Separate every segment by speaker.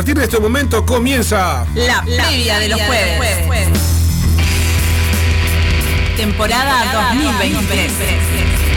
Speaker 1: A partir de este momento comienza
Speaker 2: la, previa de los jueves. Temporada, 2023.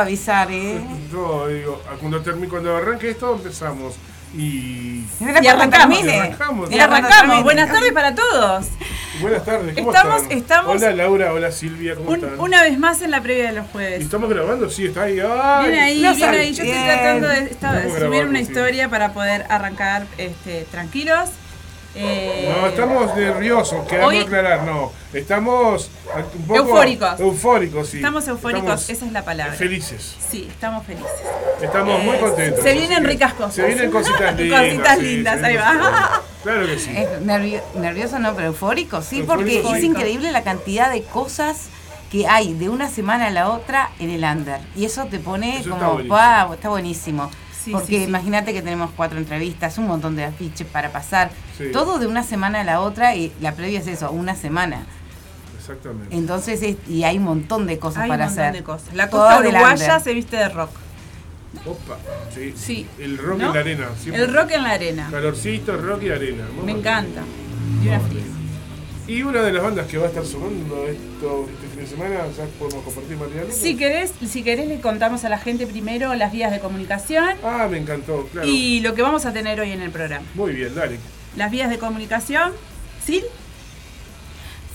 Speaker 3: Avisar, ¿eh?
Speaker 1: Yo digo, cuando, termi- cuando arranque esto empezamos. Y
Speaker 2: Y arrancamos.
Speaker 3: termine.
Speaker 1: Arrancamos.
Speaker 2: Y
Speaker 3: termine.
Speaker 2: Buenas tardes para todos.
Speaker 1: buenas tardes, ¿cómo
Speaker 2: Estamos-
Speaker 1: están?
Speaker 2: estamos-
Speaker 1: Hola Laura, hola Silvia, ¿cómo
Speaker 2: Un-
Speaker 1: están?
Speaker 2: una vez más en la previa de los
Speaker 1: ¿Y
Speaker 2: jueves.
Speaker 1: ¿Estamos grabando? Sí, está ahí. ¡Ay!
Speaker 2: Viene ahí,
Speaker 3: no
Speaker 2: ahí. Yo estoy
Speaker 3: bien.
Speaker 2: tratando de, esta- subir
Speaker 1: grabando,
Speaker 2: una
Speaker 1: sí.
Speaker 2: historia para poder arrancar este, tranquilos. Eh,
Speaker 1: No, estamos nerviosos, queremos
Speaker 2: Hoy-
Speaker 1: aclarar, no. Estamos un poco
Speaker 2: Eufóricos.
Speaker 1: Eufóricos, sí.
Speaker 2: Estamos eufóricos, esa es la palabra.
Speaker 1: Felices.
Speaker 2: Sí, estamos felices.
Speaker 1: Estamos muy
Speaker 2: Eh,
Speaker 1: contentos.
Speaker 2: se vienen ricas cosas.
Speaker 1: Se vienen cositas lindas.
Speaker 2: Cositas
Speaker 1: sí,
Speaker 2: lindas, ahí va.
Speaker 1: Claro que sí.
Speaker 3: Es nervio- nervioso no, pero eufórico, sí, porque
Speaker 1: Eufórico,
Speaker 3: es increíble la cantidad de cosas que hay de una semana a la otra en el under. Y eso te pone
Speaker 1: Eso está
Speaker 3: como,
Speaker 1: buenísimo.
Speaker 3: wow, está buenísimo.
Speaker 2: Sí,
Speaker 3: porque
Speaker 2: sí, sí.
Speaker 3: imagínate que tenemos cuatro entrevistas, un montón de afiches para pasar.
Speaker 1: Sí.
Speaker 3: Todo de una semana a la otra y la previa es eso, una semana.
Speaker 1: Exactamente.
Speaker 3: Entonces, es- y hay un montón de cosas
Speaker 4: Hay
Speaker 3: para
Speaker 4: un montón
Speaker 3: hacer.
Speaker 4: de cosas. La costa uruguaya se viste de rock.
Speaker 1: Opa, sí.
Speaker 4: Sí.
Speaker 1: El rock
Speaker 4: ¿No?
Speaker 1: en la arena. siempre.
Speaker 4: El rock en la arena.
Speaker 1: Calorcito, rock y arena.
Speaker 4: Me encanta. Y una fría.
Speaker 1: Y una de las bandas que va a estar sonando esto, este fin de semana, ya podemos compartir material.
Speaker 4: Si querés, si querés le contamos a la gente primero las vías de comunicación
Speaker 1: Ah, me encantó, claro.
Speaker 4: y lo que vamos a tener hoy en el programa.
Speaker 1: Muy bien, dale.
Speaker 4: Las vías de comunicación, ¿sí?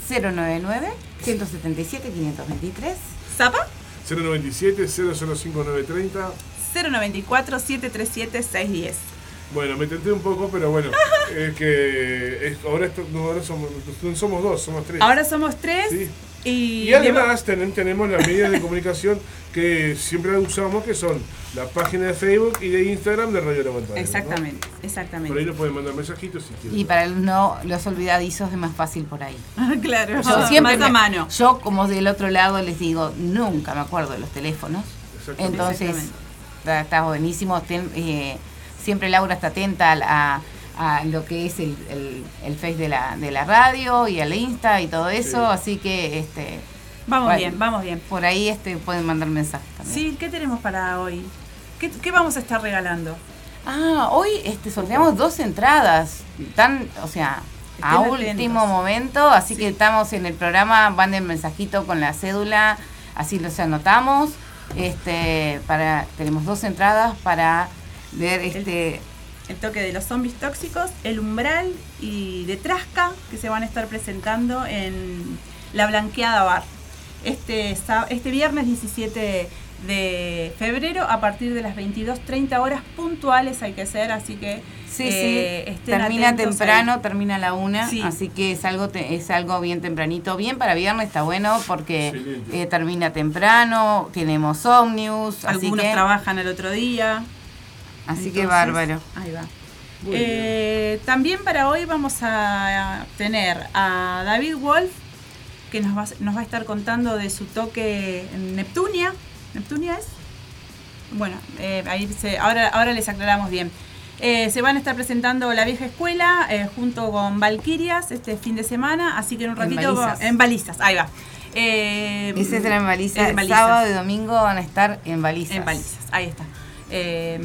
Speaker 3: 099 177 523
Speaker 4: ¿Zapa?
Speaker 1: 097 005930
Speaker 4: 094 737 610.
Speaker 1: Bueno, me tenté un poco, pero bueno, es que es- ahora, esto- no, ahora somos, somos dos, somos tres.
Speaker 4: Ahora somos tres
Speaker 1: Sí.
Speaker 4: y,
Speaker 1: Y además tenen- tenemos las medidas de comunicación que siempre usamos, que son la página de Facebook y de Instagram de Radio La Montaña. ¿no?
Speaker 4: Exactamente,
Speaker 1: Por ahí
Speaker 4: exactamente.
Speaker 1: nos pueden mandar mensajitos si quieren.
Speaker 3: Y para los no los olvidadizos es más fácil por ahí.
Speaker 4: claro,
Speaker 3: Yo siempre
Speaker 4: más a mano.
Speaker 3: Yo como del otro lado les digo, nunca me acuerdo de los teléfonos.
Speaker 1: Exactamente.
Speaker 3: Entonces,
Speaker 4: Exactamente.
Speaker 3: está, está buenísimo. Ten- eh, siempre Laura está atenta al- a, a lo que es el, el, el Face de la, de la radio y al Insta y todo eso.
Speaker 1: Sí.
Speaker 3: Así que este
Speaker 4: Vamos
Speaker 3: Bueno.
Speaker 4: bien, vamos bien.
Speaker 3: por ahí este pueden mandar mensajes también.
Speaker 4: Sí, ¿qué tenemos para hoy? ¿Qué, qué vamos a estar regalando?
Speaker 3: Ah, hoy este sorteamos dos entradas. Tan, o sea, a último
Speaker 4: atentos.
Speaker 3: momento. Así que estamos en el programa, manden mensajito con la cédula, así los anotamos. Este, para, tenemos dos entradas para ver este.
Speaker 4: El toque de los zombies tóxicos, el umbral y de Trasca, que se van a estar presentando en La Blanqueada Bar. Este, este viernes 17 de febrero, a partir de las 22.30 horas puntuales hay que ser, así que
Speaker 3: Sí,
Speaker 4: eh,
Speaker 3: sí.
Speaker 4: estén
Speaker 3: Termina temprano,
Speaker 4: ahí.
Speaker 3: termina a la una,
Speaker 4: Sí.
Speaker 3: así que es algo te- es algo bien tempranito, bien para viernes está bueno porque eh, termina temprano, tenemos así
Speaker 4: Algunos
Speaker 3: que
Speaker 4: trabajan el otro día.
Speaker 3: Así que bárbaro.
Speaker 4: Ahí va. Eh, también para hoy vamos a tener a David Wolf, que nos va, a- nos va a estar contando de su toque en Neptunia. ¿Neptunia es? Bueno, eh, ahí se- ahora, ahora les aclaramos bien. Eh, se van a estar presentando la vieja escuela eh, junto con Valquirias este fin de semana, así que en un
Speaker 3: En
Speaker 4: ratito
Speaker 3: Balizas.
Speaker 4: en balizas, ahí va. Eh,
Speaker 3: Ese es en balizas.
Speaker 4: es en Balizas.
Speaker 3: Sábado y domingo van a estar en balizas.
Speaker 4: En balizas, ahí está. Eh,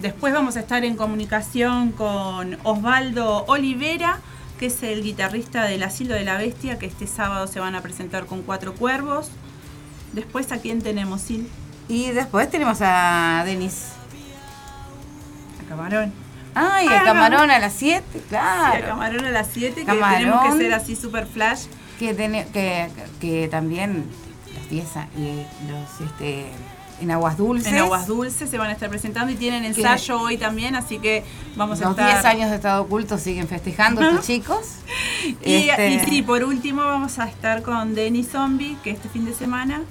Speaker 4: después vamos a estar en comunicación con Osvaldo Olivera, que es el guitarrista del Asilo de la Bestia, que este sábado se van a presentar con Cuatro Cuervos. Después, ¿a quién tenemos, Sil?
Speaker 3: Y después tenemos a Denis.
Speaker 4: A Camarón.
Speaker 3: Ay,
Speaker 4: Ah,
Speaker 3: el camarón a las 7,
Speaker 4: Sí,
Speaker 3: claro.
Speaker 4: a Camarón a las 7, que tenemos que ser así super flash.
Speaker 3: que, tiene- que, que también los 10 a- y los este en aguas dulces.
Speaker 4: En Aguas Dulces se van a estar presentando y tienen ensayo hoy también, así que vamos a
Speaker 3: Los
Speaker 4: estar...
Speaker 3: 10 años de estado oculto siguen festejando estos chicos.
Speaker 4: Y,
Speaker 3: Este,
Speaker 4: y sí, por último vamos a estar con Denny Zombie, que este fin de semana...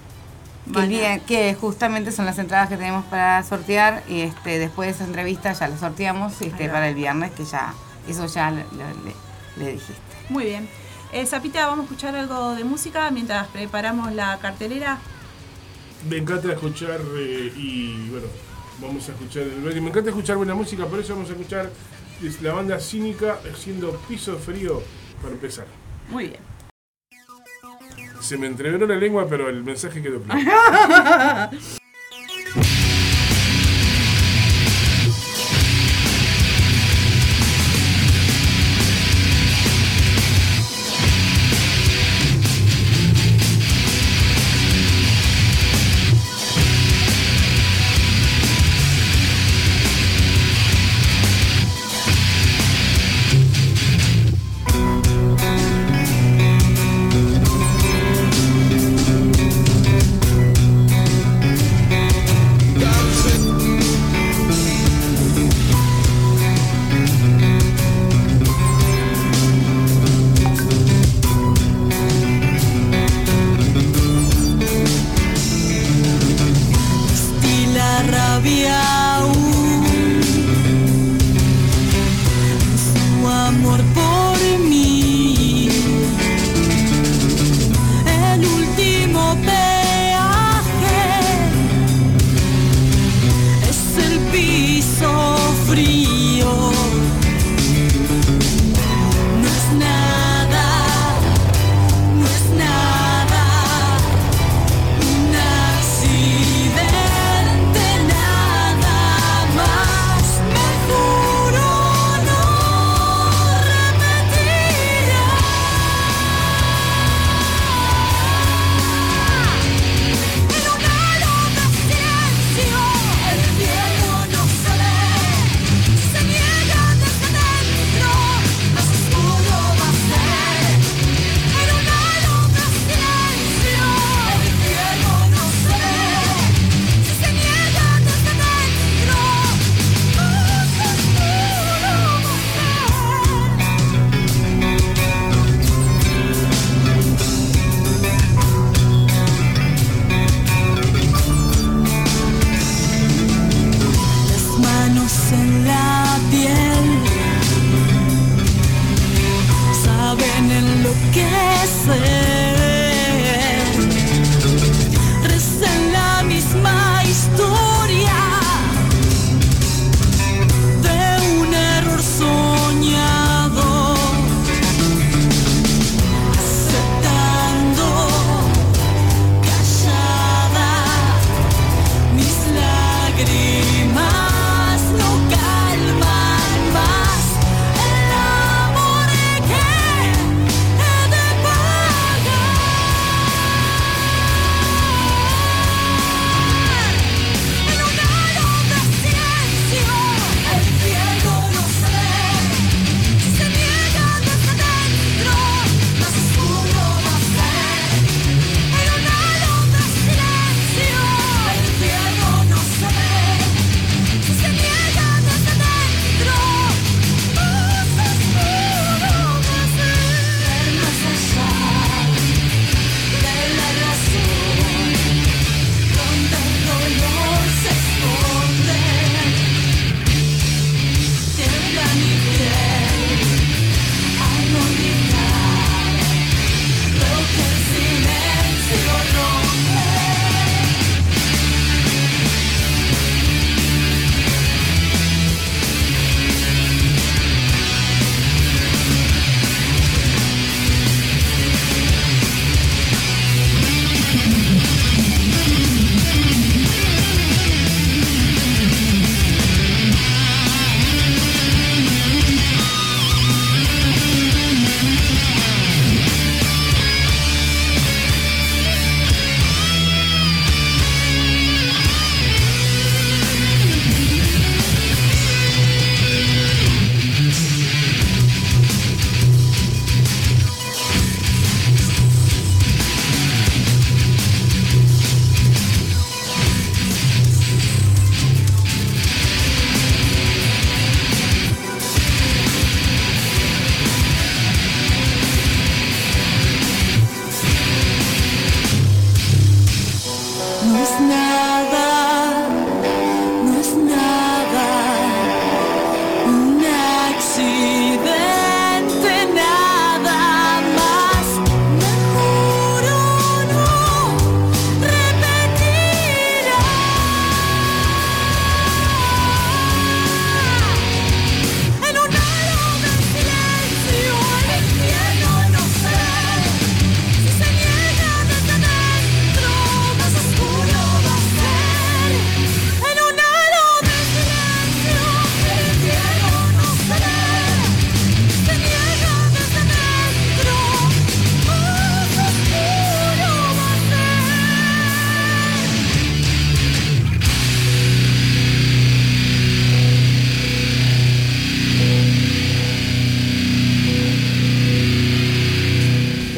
Speaker 3: que, día- justamente son las entradas que tenemos para sortear y este después de esa entrevista ya la sorteamos este, para el viernes que ya eso ya le, le- le dijiste.
Speaker 4: Muy bien. Eh, Zapita, vamos a escuchar algo de música mientras preparamos la cartelera.
Speaker 1: Me encanta escuchar eh, y bueno, vamos a escuchar el Me encanta escuchar buena música, por eso vamos a escuchar es la banda cínica haciendo piso frío para empezar.
Speaker 4: Muy bien.
Speaker 1: Se me entreveró la lengua, pero el mensaje quedó claro.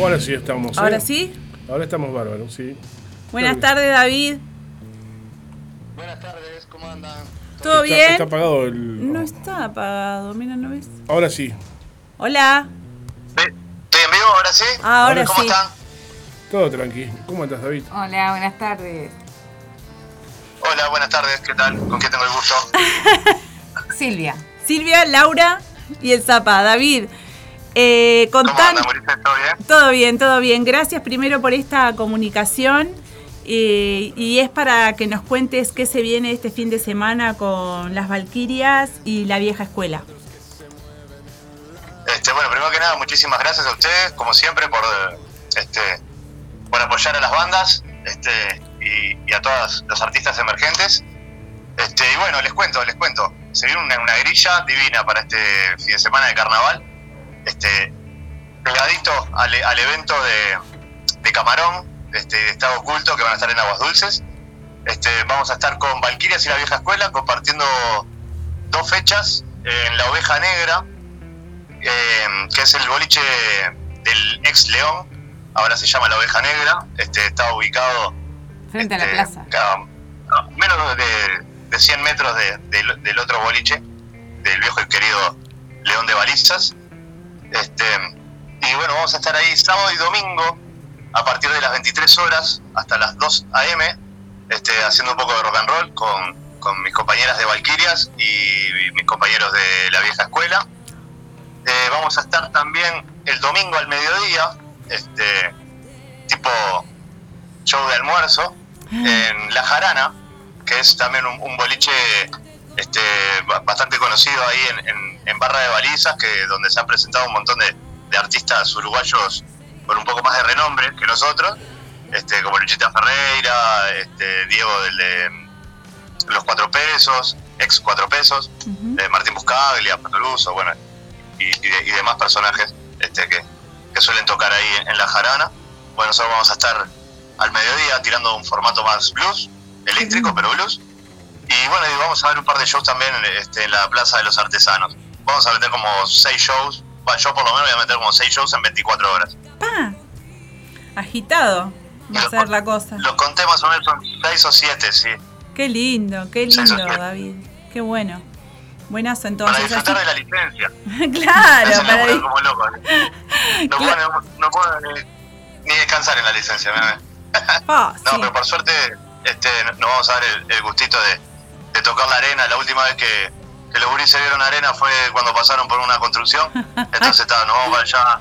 Speaker 1: Ahora sí estamos. ¿eh?
Speaker 4: ¿Ahora sí?
Speaker 1: Ahora estamos bárbaros, sí.
Speaker 4: Buenas
Speaker 1: Claro
Speaker 4: tardes, David.
Speaker 5: Buenas tardes, ¿cómo andan?
Speaker 4: ¿Todo
Speaker 1: Está,
Speaker 4: bien?
Speaker 1: está apagado el.
Speaker 4: No está apagado, mira, ¿no ves?
Speaker 1: Ahora sí.
Speaker 4: Hola.
Speaker 5: ¿Estoy en vivo ahora sí?
Speaker 4: Ahora
Speaker 5: ¿Cómo
Speaker 4: sí.
Speaker 5: están?
Speaker 1: Todo tranqui. ¿Cómo estás, David?
Speaker 3: Hola, buenas tardes.
Speaker 5: Hola, buenas tardes, ¿qué tal? ¿Con quién tengo el gusto?
Speaker 3: Silvia.
Speaker 4: Silvia, Laura y el Zapa. David, eh,
Speaker 5: ¿Cómo
Speaker 4: contan...
Speaker 5: andan, Mauricio? ¿Todo bien?
Speaker 4: Todo bien, todo bien. Gracias primero por esta comunicación. eh, y es para que nos cuentes qué se viene este fin de semana con las Valquirias y la vieja escuela.
Speaker 5: Este, bueno, primero que nada, muchísimas gracias a ustedes, como siempre, por este por apoyar a las bandas este, y, y a todos los artistas emergentes. Este, y bueno, les cuento, les cuento. Se viene una, una grilla divina para este fin de semana de carnaval. Este, pegadito al, al evento de, de Camarón, este, de Estado Oculto, que van a estar en Aguas Dulces. Este, vamos a estar con Valquirias y la Vieja Escuela compartiendo dos fechas en La Oveja Negra, eh, que es el boliche del ex León, ahora se llama La Oveja Negra, este, está ubicado
Speaker 3: Frente a la
Speaker 5: este,
Speaker 3: plaza.
Speaker 5: menos de, de 100 metros de- del otro boliche, del viejo y querido León de Balizas. Este, y bueno, vamos a estar ahí sábado y domingo a partir de las 23 horas hasta las 2 a.m. Este, haciendo un poco de rock and roll con, con mis compañeras de Valquirias y mis compañeros de la vieja escuela. Eh, vamos a estar también el domingo al mediodía, este tipo show de almuerzo, en La Jarana, que es también un, un boliche este, ba- bastante conocido ahí en, en- en Barra de Balizas, que donde se han presentado un montón de, de artistas uruguayos con un poco más de renombre que nosotros, este, como Luchita Ferreira, este, Diego del de Los Cuatro Pesos, ex Cuatro Pesos, eh, Martín Buscaglia, Patoluso, bueno, y, y de- y demás personajes este, que, que suelen tocar ahí en, en La Jarana. Bueno, nosotros vamos a estar al mediodía tirando un formato más blues, eléctrico, pero blues. Y bueno, y vamos a ver un par de shows también este, en la Plaza de los Artesanos. Vamos a meter como seis shows, bueno, yo por lo menos voy a meter como seis shows en 24 horas.
Speaker 4: Pa. Agitado va a ser la cosa.
Speaker 5: Los conté más o menos son seis o siete, sí.
Speaker 4: Qué lindo, qué lindo. David. Qué bueno.
Speaker 5: Para
Speaker 4: entonces.
Speaker 5: disfrutar de la licencia.
Speaker 4: claro,
Speaker 5: Eso
Speaker 4: para.
Speaker 5: No puedo, no puedo ni, ni descansar en la licencia.
Speaker 4: Pa,
Speaker 5: No,
Speaker 4: sí.
Speaker 5: pero por suerte este, nos vamos a dar el, el gustito de, de tocar la arena. La última vez que, que los guris se vieron arena fue cuando pasaron por una construcción. Entonces está, nos vamos allá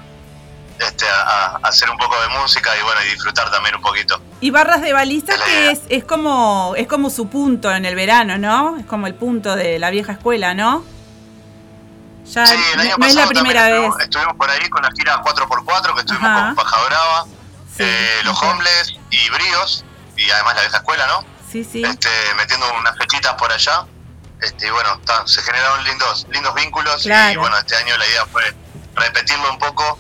Speaker 5: este, a, a hacer un poco de música y bueno, y disfrutar también un poquito.
Speaker 4: Y barras de
Speaker 5: Es la
Speaker 4: que es, es como es como su punto en el verano, ¿no? Es como el punto de la vieja escuela, ¿no? Ya
Speaker 5: Sí, el
Speaker 4: no,
Speaker 5: año
Speaker 4: no es la primera
Speaker 5: también
Speaker 4: vez.
Speaker 5: estuvimos, estuvimos por ahí con la gira 4x4 que estuvimos
Speaker 4: Ajá.
Speaker 5: con Paja Brava,
Speaker 4: Sí,
Speaker 5: eh, los
Speaker 4: ok.
Speaker 5: Homeless y Bríos y además la vieja escuela, ¿no?
Speaker 4: Sí, sí.
Speaker 5: este, metiendo unas fechitas por allá. Este, y bueno, ta, se generaron lindos, lindos vínculos y bueno, este año la idea fue repetirlo un poco,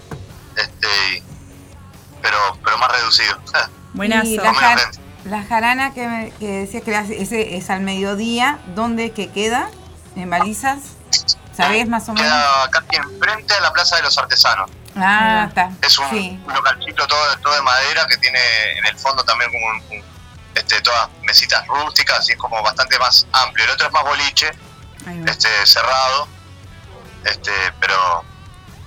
Speaker 5: este, pero, pero más reducido.
Speaker 4: Buenazo.
Speaker 3: Y la, jar- la jarana que, me- que decías que ese es al mediodía, ¿dónde que queda? ¿En balizas? ¿Sabés más o menos?
Speaker 5: Queda casi enfrente a la Plaza de los Artesanos.
Speaker 3: Ah, está.
Speaker 5: Es un,
Speaker 3: Sí.
Speaker 5: un localcito todo, todo de madera que tiene en el fondo también como un- un- este, todas mesitas rústicas y es como bastante más amplio. El otro es más boliche, este, cerrado, este, pero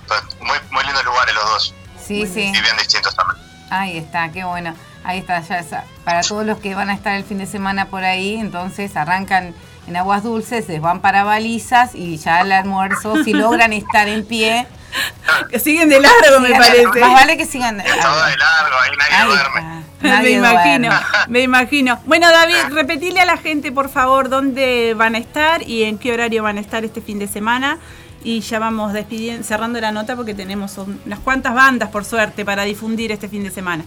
Speaker 5: pues, muy, muy lindos lugares los dos
Speaker 3: Sí, sí.
Speaker 5: y bien distintos también.
Speaker 3: Ahí está, qué bueno. Ahí está, ya sa- para todos los que van a estar el fin de semana por ahí, entonces arrancan en aguas dulces, se van para balizas y ya al almuerzo, si logran estar en pie,
Speaker 4: Que siguen de largo, me parece.
Speaker 3: más vale que sigan.
Speaker 5: Todo de largo, ahí nadie
Speaker 3: Ahí
Speaker 5: duerme.
Speaker 4: me imagino,
Speaker 3: duerme.
Speaker 4: me imagino. Bueno, David, repetile a la gente, por favor, dónde van a estar y en qué horario van a estar este fin de semana. Y ya vamos despidiendo, cerrando la nota porque tenemos un- unas cuantas bandas, por suerte, para difundir este fin de semana.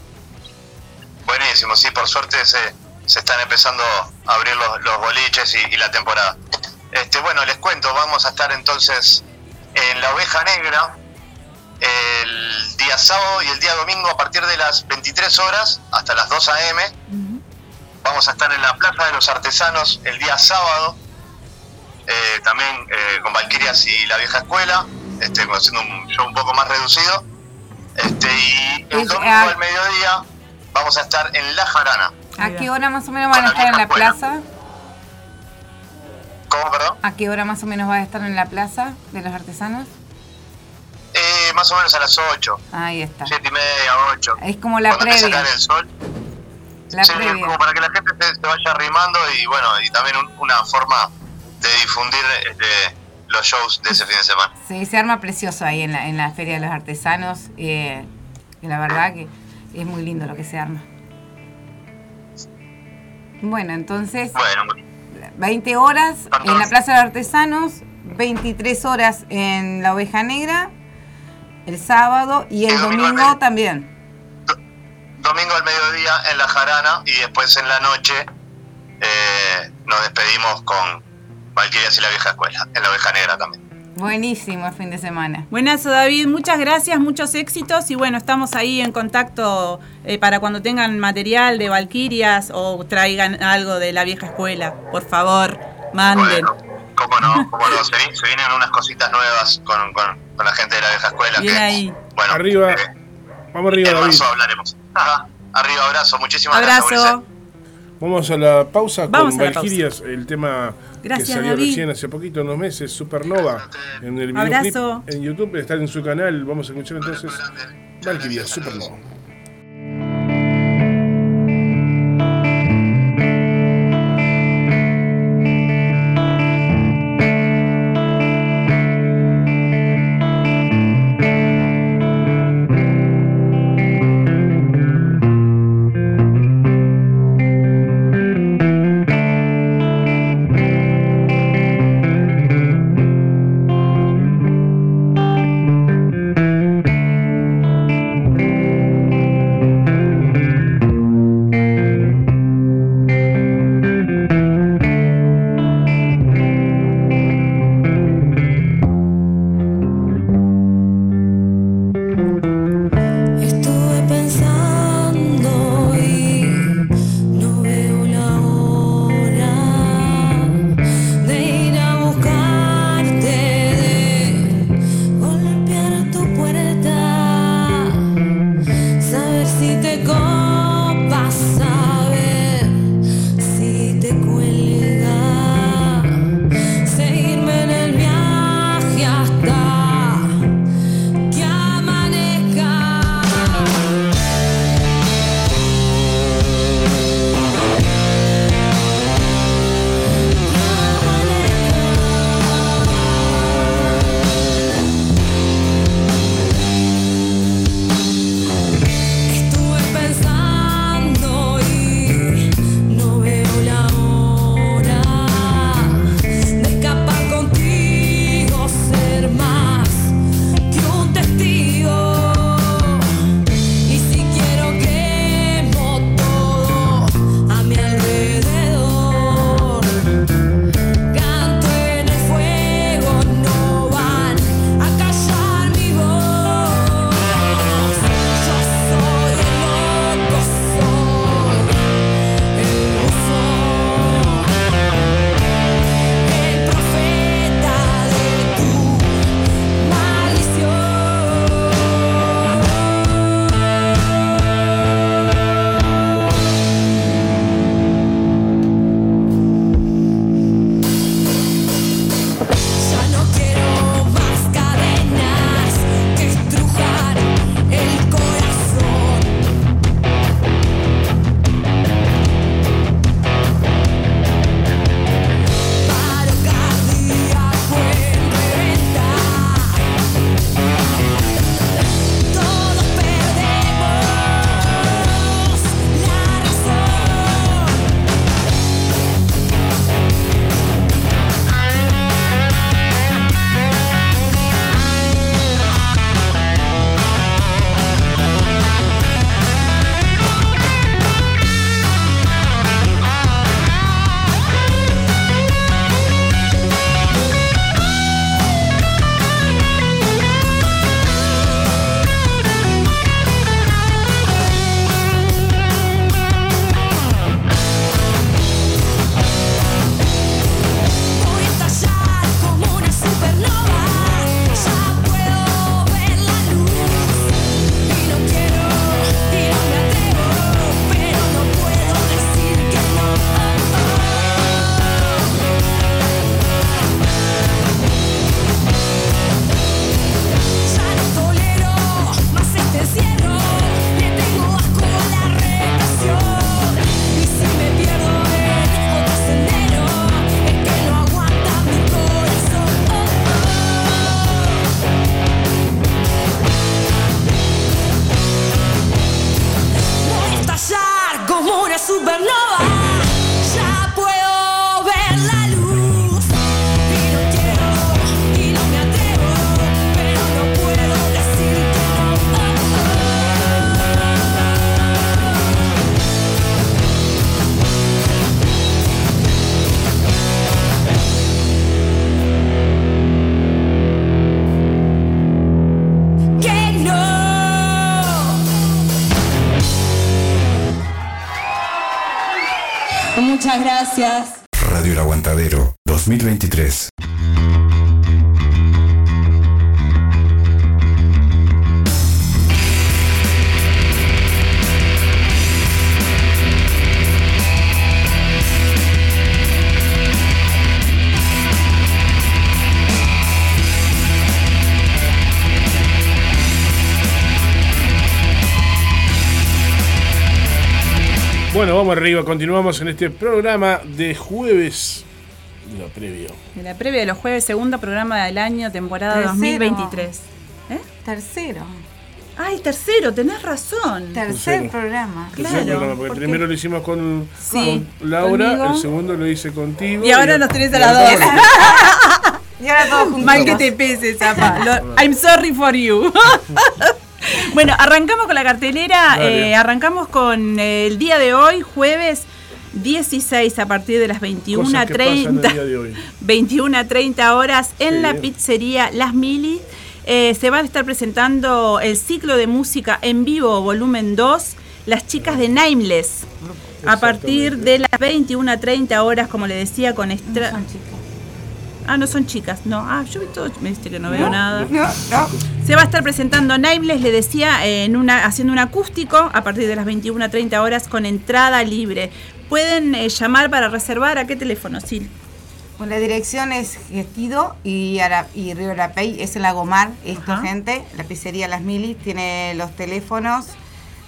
Speaker 5: Buenísimo, sí, por suerte se, se están empezando a abrir los, los boliches y, y la temporada. Este, bueno, les cuento, vamos a estar entonces en la Oveja Negra el día sábado y el día domingo a partir de las 23 horas hasta las 2 a.m. Vamos a estar en la Plaza de los Artesanos el día sábado, eh, también eh, con Valquirias y la Vieja Escuela, este, haciendo un show un poco más reducido. Este, y el domingo
Speaker 3: ah.
Speaker 5: al mediodía vamos a estar en La Jarana.
Speaker 3: ¿A qué hora más o menos van a estar en la plaza?
Speaker 5: ¿Cómo, perdón?
Speaker 3: ¿A qué hora más o menos va a estar en la plaza de los artesanos?
Speaker 5: Eh, más o menos a las 8,
Speaker 3: Ahí está.
Speaker 5: 7 y media, 8.
Speaker 3: Es como la
Speaker 5: Cuando
Speaker 3: previa.
Speaker 5: el sol.
Speaker 3: La
Speaker 5: Sí,
Speaker 3: previa.
Speaker 5: como para que la gente se, se vaya arrimando y bueno, y también un- una forma de difundir este, los shows de ese fin de semana.
Speaker 3: Sí, se arma precioso ahí en la, en la Feria de los Artesanos. eh, la verdad que es muy lindo lo que se arma. Bueno, entonces,
Speaker 5: Bueno,
Speaker 3: 20 horas en la Plaza de Artesanos, 23 horas en la Oveja Negra, el sábado y el
Speaker 5: domingo
Speaker 3: también.
Speaker 5: domingo al mediodía en La Jarana y después en la noche eh, nos despedimos con Valquirias y la Vieja Escuela, en la Oveja Negra también.
Speaker 3: Buenísimo el fin de semana.
Speaker 4: Buenazo, David. Muchas gracias, muchos éxitos. Y bueno, estamos ahí en contacto eh, para cuando tengan material de Valquirias o traigan algo de la vieja escuela. Por favor, manden.
Speaker 5: Bueno, cómo no, cómo no, se, vi- se vienen unas cositas nuevas con, con- con la gente de la Vieja Escuela.
Speaker 4: Bien
Speaker 5: que,
Speaker 4: ahí.
Speaker 5: Bueno,
Speaker 1: Arriba.
Speaker 5: eh,
Speaker 1: Vamos arriba,
Speaker 5: en
Speaker 1: David.
Speaker 5: marzo hablaremos. Ajá. Arriba, abrazo, muchísimas gracias.
Speaker 4: Abrazo.
Speaker 1: Vamos a la pausa
Speaker 4: Vamos
Speaker 1: con. Valquirias, el tema
Speaker 4: Gracias,
Speaker 1: que salió
Speaker 4: David.
Speaker 1: recién hace poquito, unos meses, Supernova. En el videoclip
Speaker 4: Abrazo.
Speaker 1: en YouTube, está en su canal. Vamos a escuchar entonces Valquirias, Supernova.
Speaker 6: supernova. Muchas gracias.
Speaker 7: Radio El Aguantadero 2023.
Speaker 1: Vamos arriba, continuamos en este programa de jueves. Lo previo.
Speaker 4: De la previa de los jueves, segundo programa del año, temporada
Speaker 3: Tercero.
Speaker 4: 2023. ¿Eh?
Speaker 3: Tercero.
Speaker 4: Ay, tercero, tenés razón.
Speaker 3: Tercer
Speaker 1: Tercero.
Speaker 3: programa.
Speaker 1: Tercer
Speaker 4: Claro,
Speaker 1: programa, porque
Speaker 4: porque-
Speaker 1: primero lo hicimos con,
Speaker 4: Sí,
Speaker 1: con Laura,
Speaker 4: conmigo.
Speaker 1: el segundo lo hice contigo.
Speaker 4: Y ahora nos tenés a las dos.
Speaker 3: Y ahora todos juntos.
Speaker 4: Mal que te pese, Zapa. Lo- I'm sorry for you. bueno, arrancamos con la cartelera. Eh, arrancamos con eh, el día de hoy, jueves 16, a partir de las
Speaker 1: Cosas que pasan el
Speaker 4: 21.30.
Speaker 1: día de hoy.
Speaker 4: 21 a 30 horas en
Speaker 1: Sí.
Speaker 4: la pizzería Las Mili. Eh, se va a estar presentando el ciclo de música en vivo, volumen 2, Las chicas de Nameless. A partir de las 21 a 30 horas, como le decía, con extra.
Speaker 3: Son chicos.
Speaker 4: Ah, no son chicas, no. Ah, yo vi todo, me viste que no veo
Speaker 1: No,
Speaker 4: nada.
Speaker 3: No, no.
Speaker 4: Se va a estar presentando Nameless, le decía, en una, haciendo un acústico a partir de las 21 a 30 horas con entrada libre. Pueden eh, llamar para reservar a qué teléfono, Sil.
Speaker 3: Bueno, la dirección es Gestido y, Ara- y Río Arapey, es en la Gomar, esto
Speaker 4: Ajá.
Speaker 3: gente, la pizzería Las Milis tiene los teléfonos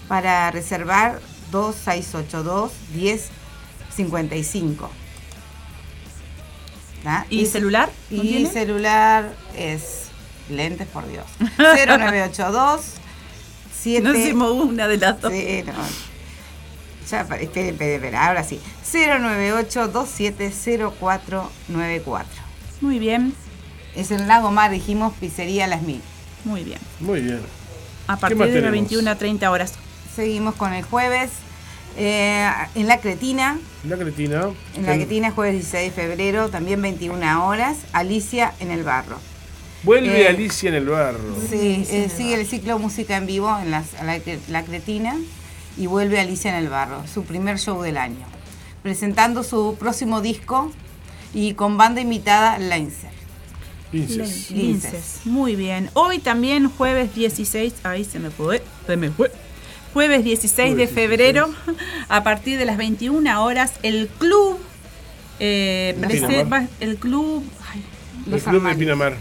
Speaker 3: para reservar 2682 1055. ¿Tá?
Speaker 4: ¿Y celular? ¿No
Speaker 3: Y
Speaker 4: tiene?
Speaker 3: celular es lentes por Dios. 0982 7
Speaker 4: No movió una de las dos.
Speaker 3: Sí, no. Ya, esperen, esperen, esperen, ahora sí. 098-270494.
Speaker 4: Muy bien,
Speaker 3: Es en Lago Mar, dijimos, pizzería Las Mil.
Speaker 4: muy bien.
Speaker 1: Muy bien.
Speaker 4: A
Speaker 1: ¿Qué
Speaker 4: partir de las
Speaker 1: tenemos?
Speaker 4: 21 a 30 horas.
Speaker 3: Seguimos con el jueves. Eh, en La Cretina,
Speaker 1: La cretina.
Speaker 3: en La Cretina, jueves 16 de febrero, también 21 horas. Alicia en el Barro.
Speaker 1: Vuelve
Speaker 3: Eh,
Speaker 1: Alicia en el barro.
Speaker 3: Sí, eh, sigue el ciclo música en vivo en las- la, la Cretina y vuelve Alicia en el Barro, su primer show del año, presentando su próximo disco y con banda invitada.
Speaker 1: Linces.
Speaker 3: Linces.
Speaker 4: Muy bien. Hoy también, jueves 16. Ahí se me fue. Se me fue. Jueves 16 de febrero, a partir de las 21 horas, el club. eh, el club. ay,
Speaker 1: El club de. Pinamar.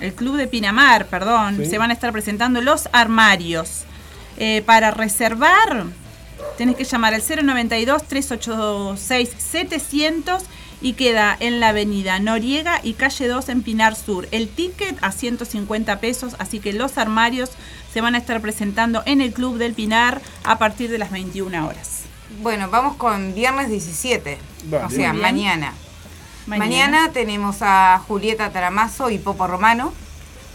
Speaker 4: el club de Pinamar, perdón.
Speaker 1: Sí.
Speaker 4: Se van a estar presentando los armarios. Eh, para reservar, tenés que llamar al 092-386-700 y queda en la avenida Noriega y calle 2 en Pinar Sur. El ticket a 150 pesos, así que los armarios se van a estar presentando en el Club del Pinar a partir de las 21 horas.
Speaker 3: Bueno, vamos con viernes 17,
Speaker 1: Vale.
Speaker 3: o sea, mañana. mañana. tenemos a Julieta Taramazo y Popo Romano,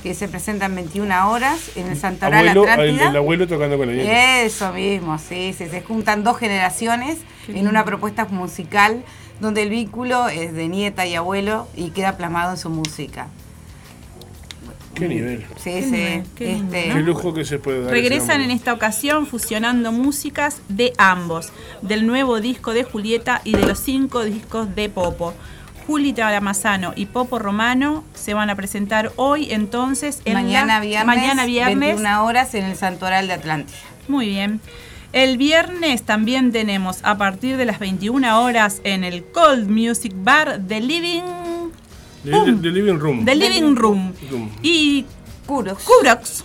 Speaker 3: que se presentan 21 horas en el Santoral
Speaker 1: Abuelo, el, el abuelo tocando con la nieta.
Speaker 3: Eso mismo, sí, sí, se juntan dos generaciones en una propuesta musical donde el vínculo es de nieta y abuelo y queda plasmado en su música.
Speaker 1: Qué nivel.
Speaker 3: Sí,
Speaker 4: Qué
Speaker 3: sí,
Speaker 4: nivel, qué lindo,
Speaker 3: este,
Speaker 1: Qué lujo que se puede dar.
Speaker 4: Regresan en esta ocasión fusionando músicas de ambos, del nuevo disco de Julieta y de los cinco discos de Popo. Julita Lamazano y Popo Romano se van a presentar hoy entonces en
Speaker 3: mañana
Speaker 4: la-
Speaker 3: viernes,
Speaker 4: mañana viernes
Speaker 3: 21 horas en el Santoral de Atlántida.
Speaker 4: Muy bien. El viernes también tenemos a partir de las 21 horas en el Cold Music Bar The Living,
Speaker 1: The, the- the Living Room.
Speaker 4: The Living Room
Speaker 1: Room.
Speaker 4: y
Speaker 3: Puros.
Speaker 4: Kurox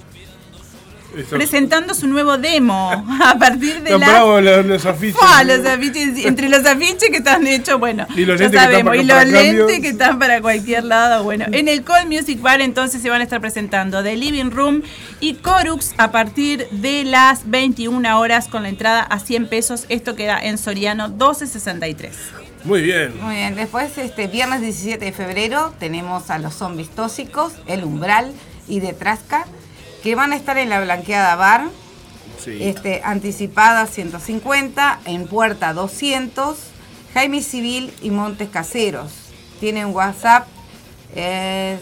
Speaker 4: Presentando su nuevo demo a partir de las
Speaker 1: los, los afiches.
Speaker 4: Fua, los afiches, entre los afiches que están hechos, bueno,
Speaker 1: Y los
Speaker 4: ya
Speaker 1: lentes que están
Speaker 4: sabemos,
Speaker 1: para
Speaker 4: y los lentes que están para cualquier lado, bueno. En el Cold Music Bar entonces se van a estar presentando The Living Room y Corux a partir de las 21 horas con la entrada a 100 pesos. Esto queda en Soriano 1263.
Speaker 1: Muy bien.
Speaker 3: Muy bien, después este viernes 17 de febrero tenemos a los zombies tóxicos, El Umbral y de Trasca, que van a estar en la Blanqueada Bar,
Speaker 1: Sí.
Speaker 3: este, anticipada 150, en puerta 200, Jaime Civil y Montes Caseros. Tienen WhatsApp eh,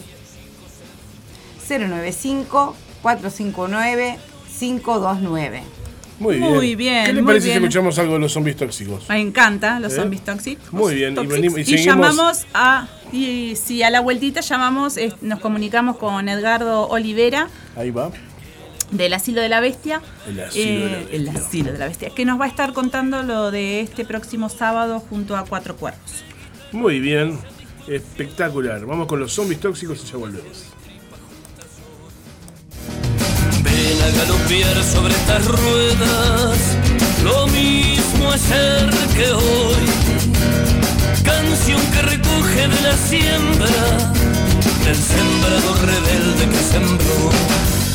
Speaker 3: 095 459 529.
Speaker 1: Muy bien.
Speaker 4: Muy bien,
Speaker 1: ¿Qué le
Speaker 4: muy
Speaker 1: parece
Speaker 4: bien.
Speaker 1: si escuchamos algo de los zombies tóxicos?
Speaker 4: Me encanta los
Speaker 1: ¿Eh?
Speaker 4: zombies tóxicos.
Speaker 1: Muy bien, y
Speaker 4: Tóxicos.
Speaker 1: venimos- y
Speaker 4: y,
Speaker 1: seguimos-
Speaker 4: llamamos a. Y si a la vueltita llamamos, es- nos comunicamos con Edgardo Olivera
Speaker 1: Ahí va.
Speaker 4: del Asilo de la Bestia.
Speaker 1: El Asilo de la
Speaker 4: El
Speaker 1: Bestia.
Speaker 4: Asilo de la Bestia. Que nos va a estar contando lo de este próximo sábado junto a Cuatro Cuervos.
Speaker 1: Muy bien. Espectacular. Vamos con los zombies tóxicos y ya volvemos.
Speaker 2: Ven a galopear sobre estas ruedas, lo mismo ayer que hoy. Canción que recoge de la siembra, del sembrador rebelde que sembró.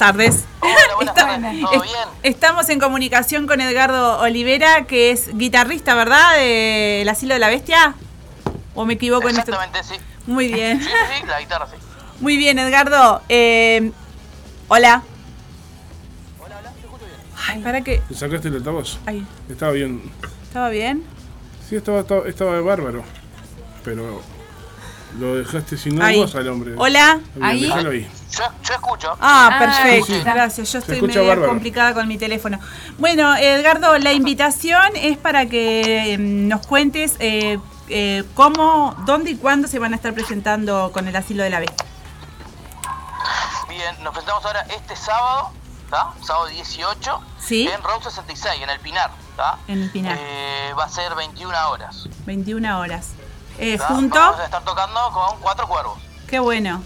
Speaker 4: Tardes.
Speaker 8: Hola, buenas
Speaker 4: Está-
Speaker 8: tardes. ¿Todo bien?
Speaker 4: Estamos en comunicación con Edgardo Olivera, que es guitarrista, ¿verdad? De El Asilo de la Bestia. ¿O me equivoco en esto?
Speaker 8: Exactamente, sí.
Speaker 4: Muy bien.
Speaker 8: Sí, sí, sí, la guitarra, sí.
Speaker 4: Muy bien, Edgardo. Eh, hola. Ay, para que.
Speaker 1: ¿Te sacaste el altavoz?
Speaker 4: Ay,
Speaker 1: Estaba bien.
Speaker 4: ¿estaba bien?
Speaker 1: Sí, estaba, estaba, estaba bárbaro. Pero lo dejaste sin
Speaker 4: Ahí.
Speaker 1: voz al hombre.
Speaker 4: Hola.
Speaker 1: Bien,
Speaker 3: Ahí.
Speaker 1: déjalo ahí.
Speaker 8: Yo, yo escucho.
Speaker 4: Ah,
Speaker 3: Ah,
Speaker 4: perfecto. Gracias. Yo estoy medio
Speaker 1: bárbaro.
Speaker 4: complicada con mi teléfono. Bueno, Edgardo, la invitación es para que eh, nos cuentes eh, eh, cómo, dónde y cuándo se van a estar presentando con el asilo de la bestia.
Speaker 8: Bien, nos presentamos ahora este sábado, ¿está? Sábado 18,
Speaker 4: Sí.
Speaker 8: en Route 66, en el Pinar, ¿está?
Speaker 4: En el Pinar.
Speaker 8: Eh, va a ser 21 horas.
Speaker 4: 21 horas. Eh, junto.
Speaker 8: Vamos a estar tocando con cuatro cuervos.
Speaker 4: Qué bueno.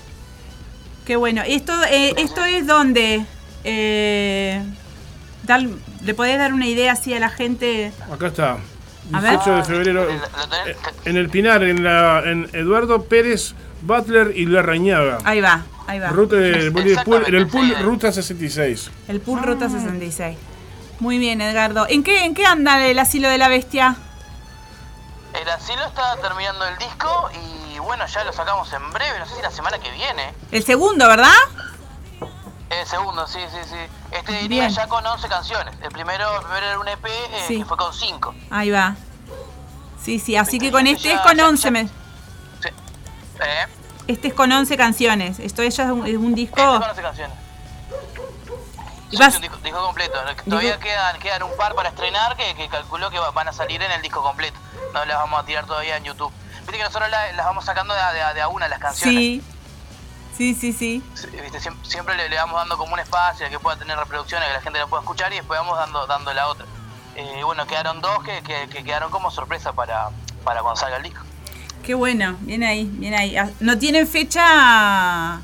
Speaker 4: Qué bueno. Esto, eh, esto es donde. eh, dar- ¿Le podés dar una idea así a la gente?
Speaker 1: Acá está.
Speaker 4: A ver.
Speaker 1: 18 de febrero. Eh, En el Pinar, en, la, en Eduardo Pérez Butler y Larrañaga.
Speaker 4: Ahí va, ahí va.
Speaker 1: Ruta del Boli-
Speaker 8: Exactamente,
Speaker 1: en el pool. Ruta 66.
Speaker 4: El Pool Ruta 66. Muy bien, Edgardo. ¿En qué, ¿En qué anda el asilo de la bestia?
Speaker 8: El asilo está terminando el disco y bueno, ya lo sacamos en breve, no sé si la semana que viene.
Speaker 4: El segundo, ¿verdad?
Speaker 8: El segundo, sí, sí, sí. Este
Speaker 4: Bien.
Speaker 8: iría ya con 11 canciones. El primero, el primero era un EP eh,
Speaker 4: Sí.
Speaker 8: que fue con 5.
Speaker 4: Ahí va. Sí, sí, así que con
Speaker 8: ya-
Speaker 4: este es
Speaker 8: ya-
Speaker 4: con
Speaker 8: ya-
Speaker 4: 11.
Speaker 8: ya-
Speaker 4: me-
Speaker 8: Sí. ¿Eh?
Speaker 4: Este es con 11 canciones. Esto ya es un, es un
Speaker 8: Este
Speaker 4: disco.
Speaker 8: con 11 canciones.
Speaker 4: Vas-
Speaker 8: un disco, disco completo. Todavía quedan, quedan un par para estrenar que, que calculó que va- van a salir en el disco completo. No las vamos a tirar todavía en YouTube. Viste que nosotros la- las vamos sacando de, a- de a- de a una las canciones.
Speaker 4: Sí. Sí, sí, sí.
Speaker 8: ¿viste? Siem- Siempre le, le vamos dando como un espacio que pueda tener reproducciones, que la gente la pueda escuchar y después vamos dando, dando la otra. Eh, bueno, quedaron dos que, que- que quedaron como sorpresa para, para cuando salga el disco.
Speaker 4: Qué bueno. Bien ahí, bien ahí. Ah, No tienen fecha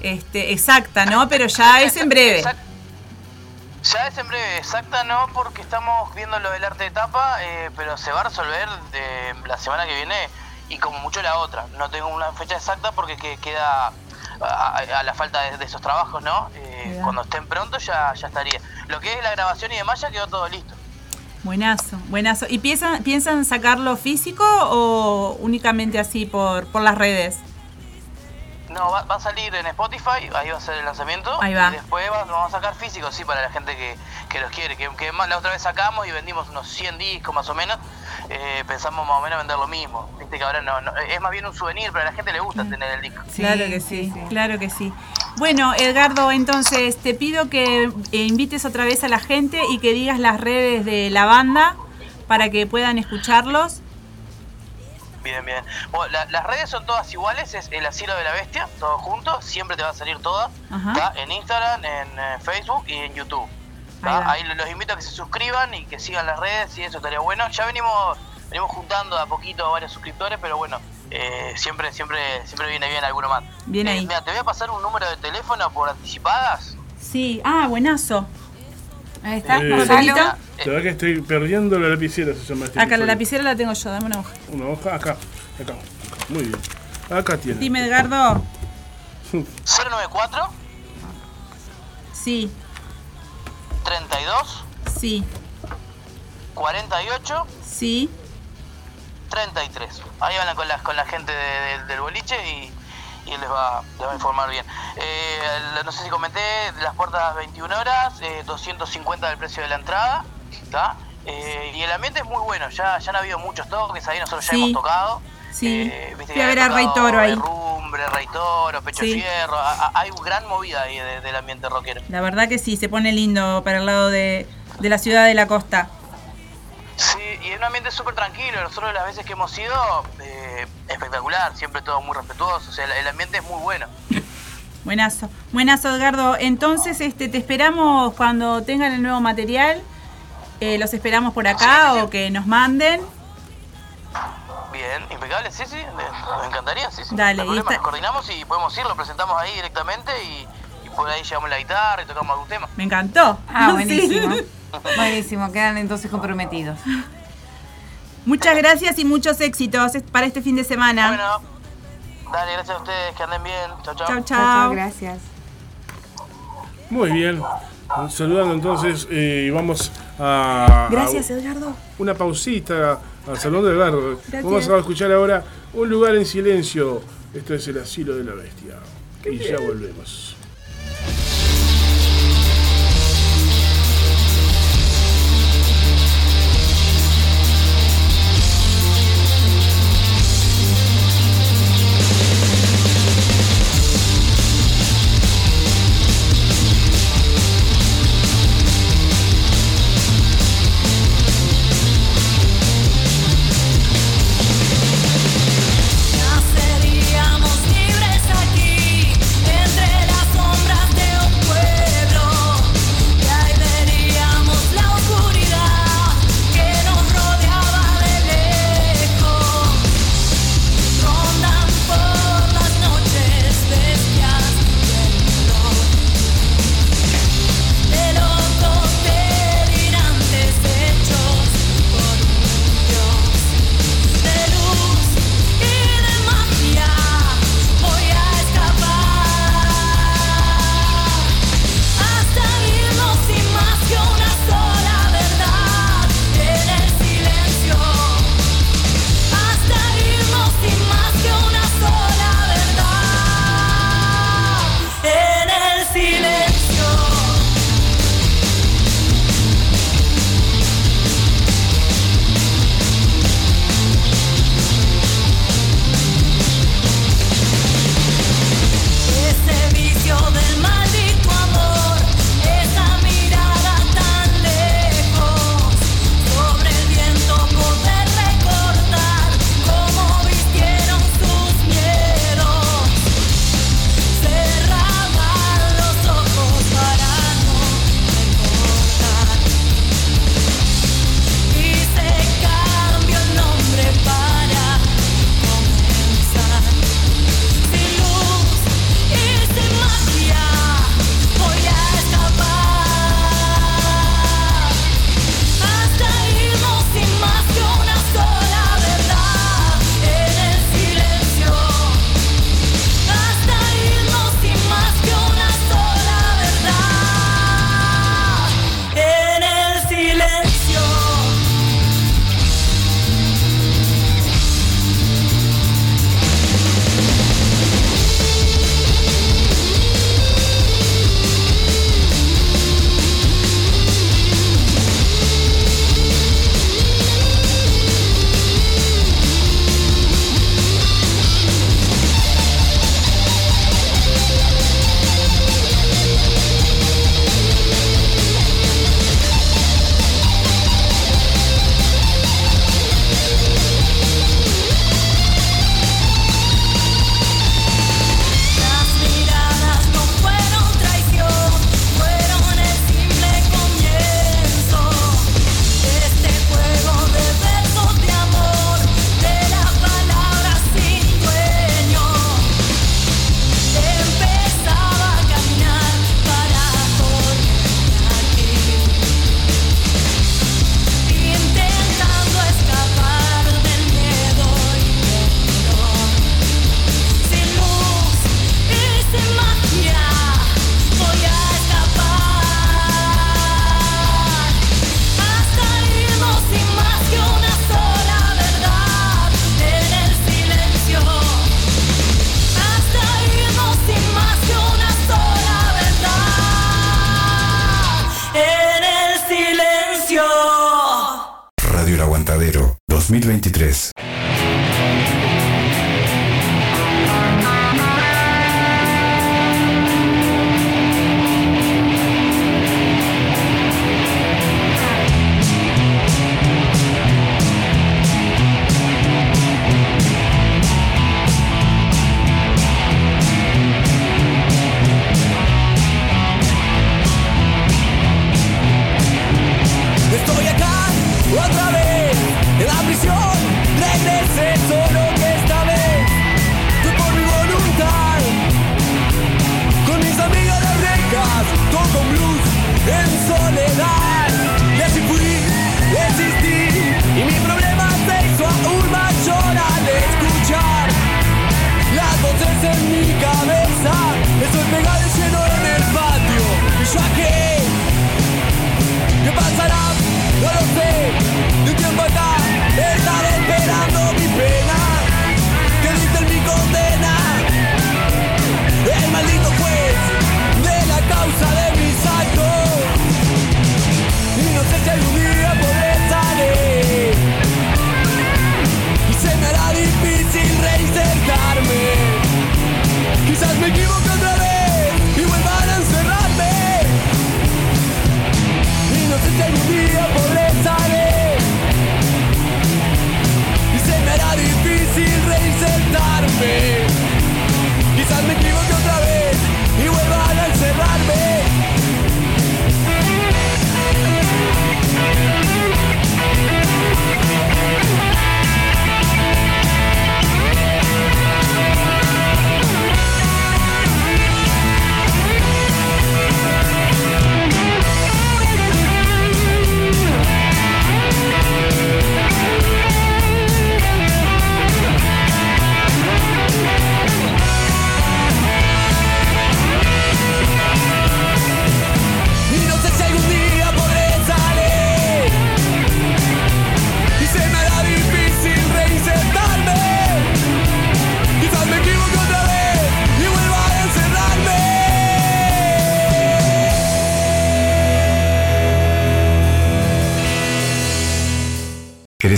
Speaker 4: este, exacta, ¿no? Pero ya es en breve.
Speaker 8: Exact- Ya es en breve, exacta no, porque estamos viendo lo del arte de tapa, eh, pero se va a resolver de la semana que viene y como mucho la otra. No tengo una fecha exacta porque que- queda a, la falta de, de esos trabajos, ¿no? Eh, cuando estén pronto ya, ya estaría. Lo que es la grabación y demás ya quedó todo listo.
Speaker 4: Buenazo, buenazo. ¿Y piensan, piensan sacarlo físico o únicamente así por, por las redes?
Speaker 8: No, va, va a salir en Spotify, ahí va a ser el lanzamiento.
Speaker 4: Ahí va.
Speaker 8: Y después va- vamos a sacar físicos, sí, para la gente que, que los quiere. Que, que más, la otra vez sacamos y vendimos unos 100 discos más o menos. Eh, pensamos más o menos vender lo mismo. Viste que ahora no, no- es más bien un souvenir, pero a la gente le gusta tener el disco.
Speaker 3: Sí,
Speaker 4: claro que
Speaker 3: sí,
Speaker 4: sí,
Speaker 3: sí.
Speaker 4: claro que sí. Bueno, Edgardo, entonces te pido que eh, invites otra vez a la gente y que digas las redes de la banda para que puedan escucharlos.
Speaker 8: Bien, bien. Bueno, la- las redes son todas iguales, es el asilo de la bestia, todo junto, siempre te va a salir todas. En Instagram, en eh, Facebook y en YouTube.
Speaker 4: Ahí
Speaker 8: los invito a que se suscriban y que sigan las redes y eso estaría bueno. Ya venimos, venimos juntando de a poquito a varios suscriptores, pero bueno, eh, siempre, siempre, siempre viene bien alguno más.
Speaker 4: Bien
Speaker 8: Eh,
Speaker 4: ahí.
Speaker 8: Mira, te voy a pasar un número de teléfono por anticipadas.
Speaker 4: Sí, ah, buenazo.
Speaker 3: Ahí está.
Speaker 1: Eh,
Speaker 3: Gonzalo.
Speaker 1: La verdad que estoy perdiendo la lapicera, se llama este
Speaker 4: Acá la
Speaker 1: episodio.
Speaker 4: lapicera la tengo yo, dame una hoja.
Speaker 1: Una hoja, acá, acá. Muy bien. Acá tiene.
Speaker 4: Dime, Edgardo.
Speaker 8: 094
Speaker 4: Sí,
Speaker 8: 32
Speaker 4: sí,
Speaker 8: 48
Speaker 4: sí.
Speaker 8: 33. Ahí hablan con la, con la gente de- de- del boliche y, y él les va, les va a informar bien. Eh, no sé si comenté, las puertas 21 horas, eh, 250 del precio de la entrada, ¿está? Eh, y el ambiente es muy bueno, ya, ya han habido muchos toques, ahí nosotros ya
Speaker 4: Sí.
Speaker 8: hemos tocado.
Speaker 4: Sí.
Speaker 8: Eh,
Speaker 4: Fui a ver a Rey Toro ahí.
Speaker 8: Herrumbre, Rey Toro, Pecho
Speaker 4: Sí.
Speaker 8: Fierro, a- a- hay gran movida ahí de- del ambiente rockero.
Speaker 4: La verdad que sí, se pone lindo para el lado de, de la ciudad de la costa.
Speaker 8: Y es un ambiente súper tranquilo. Nosotros las veces que hemos ido, eh, espectacular, siempre todo muy respetuoso. O sea, el, el ambiente es muy bueno.
Speaker 4: Buenazo, buenazo Edgardo. Entonces, este, te esperamos cuando tengan el nuevo material. Eh, los esperamos por acá
Speaker 8: Sí, sí.
Speaker 4: o que nos manden.
Speaker 8: Bien, impecable, sí, sí, me, me encantaría, sí, sí.
Speaker 4: Dale,
Speaker 8: No
Speaker 4: y
Speaker 8: problema,
Speaker 4: esta-
Speaker 8: nos coordinamos y podemos ir, lo presentamos ahí directamente y, y por ahí llevamos la guitarra y tocamos algún tema.
Speaker 4: Me encantó.
Speaker 3: Ah,
Speaker 4: Sí.
Speaker 3: buenísimo. Buenísimo, quedan entonces comprometidos.
Speaker 4: Muchas gracias y muchos éxitos para este fin de semana.
Speaker 8: Bueno, dale, gracias a ustedes, que anden bien.
Speaker 4: Chao,
Speaker 3: chao.
Speaker 4: Chao,
Speaker 3: chao. Gracias.
Speaker 9: Muy bien. Saludando entonces eh, y vamos a...
Speaker 1: Gracias, Eduardo.
Speaker 9: Una pausita al Salón de
Speaker 1: Eduardo.
Speaker 9: Vamos a escuchar ahora Un lugar en silencio. Esto es el asilo de la bestia. Y ya volvemos.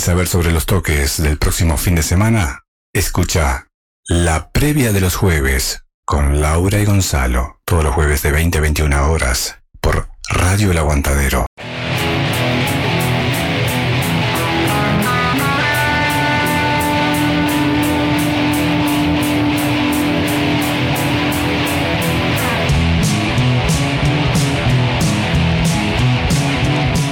Speaker 7: Saber sobre los toques del próximo fin de semana? Escucha La Previa de los Jueves con Laura y Gonzalo, todos los jueves de 20 a 21 horas, por Radio El Aguantadero.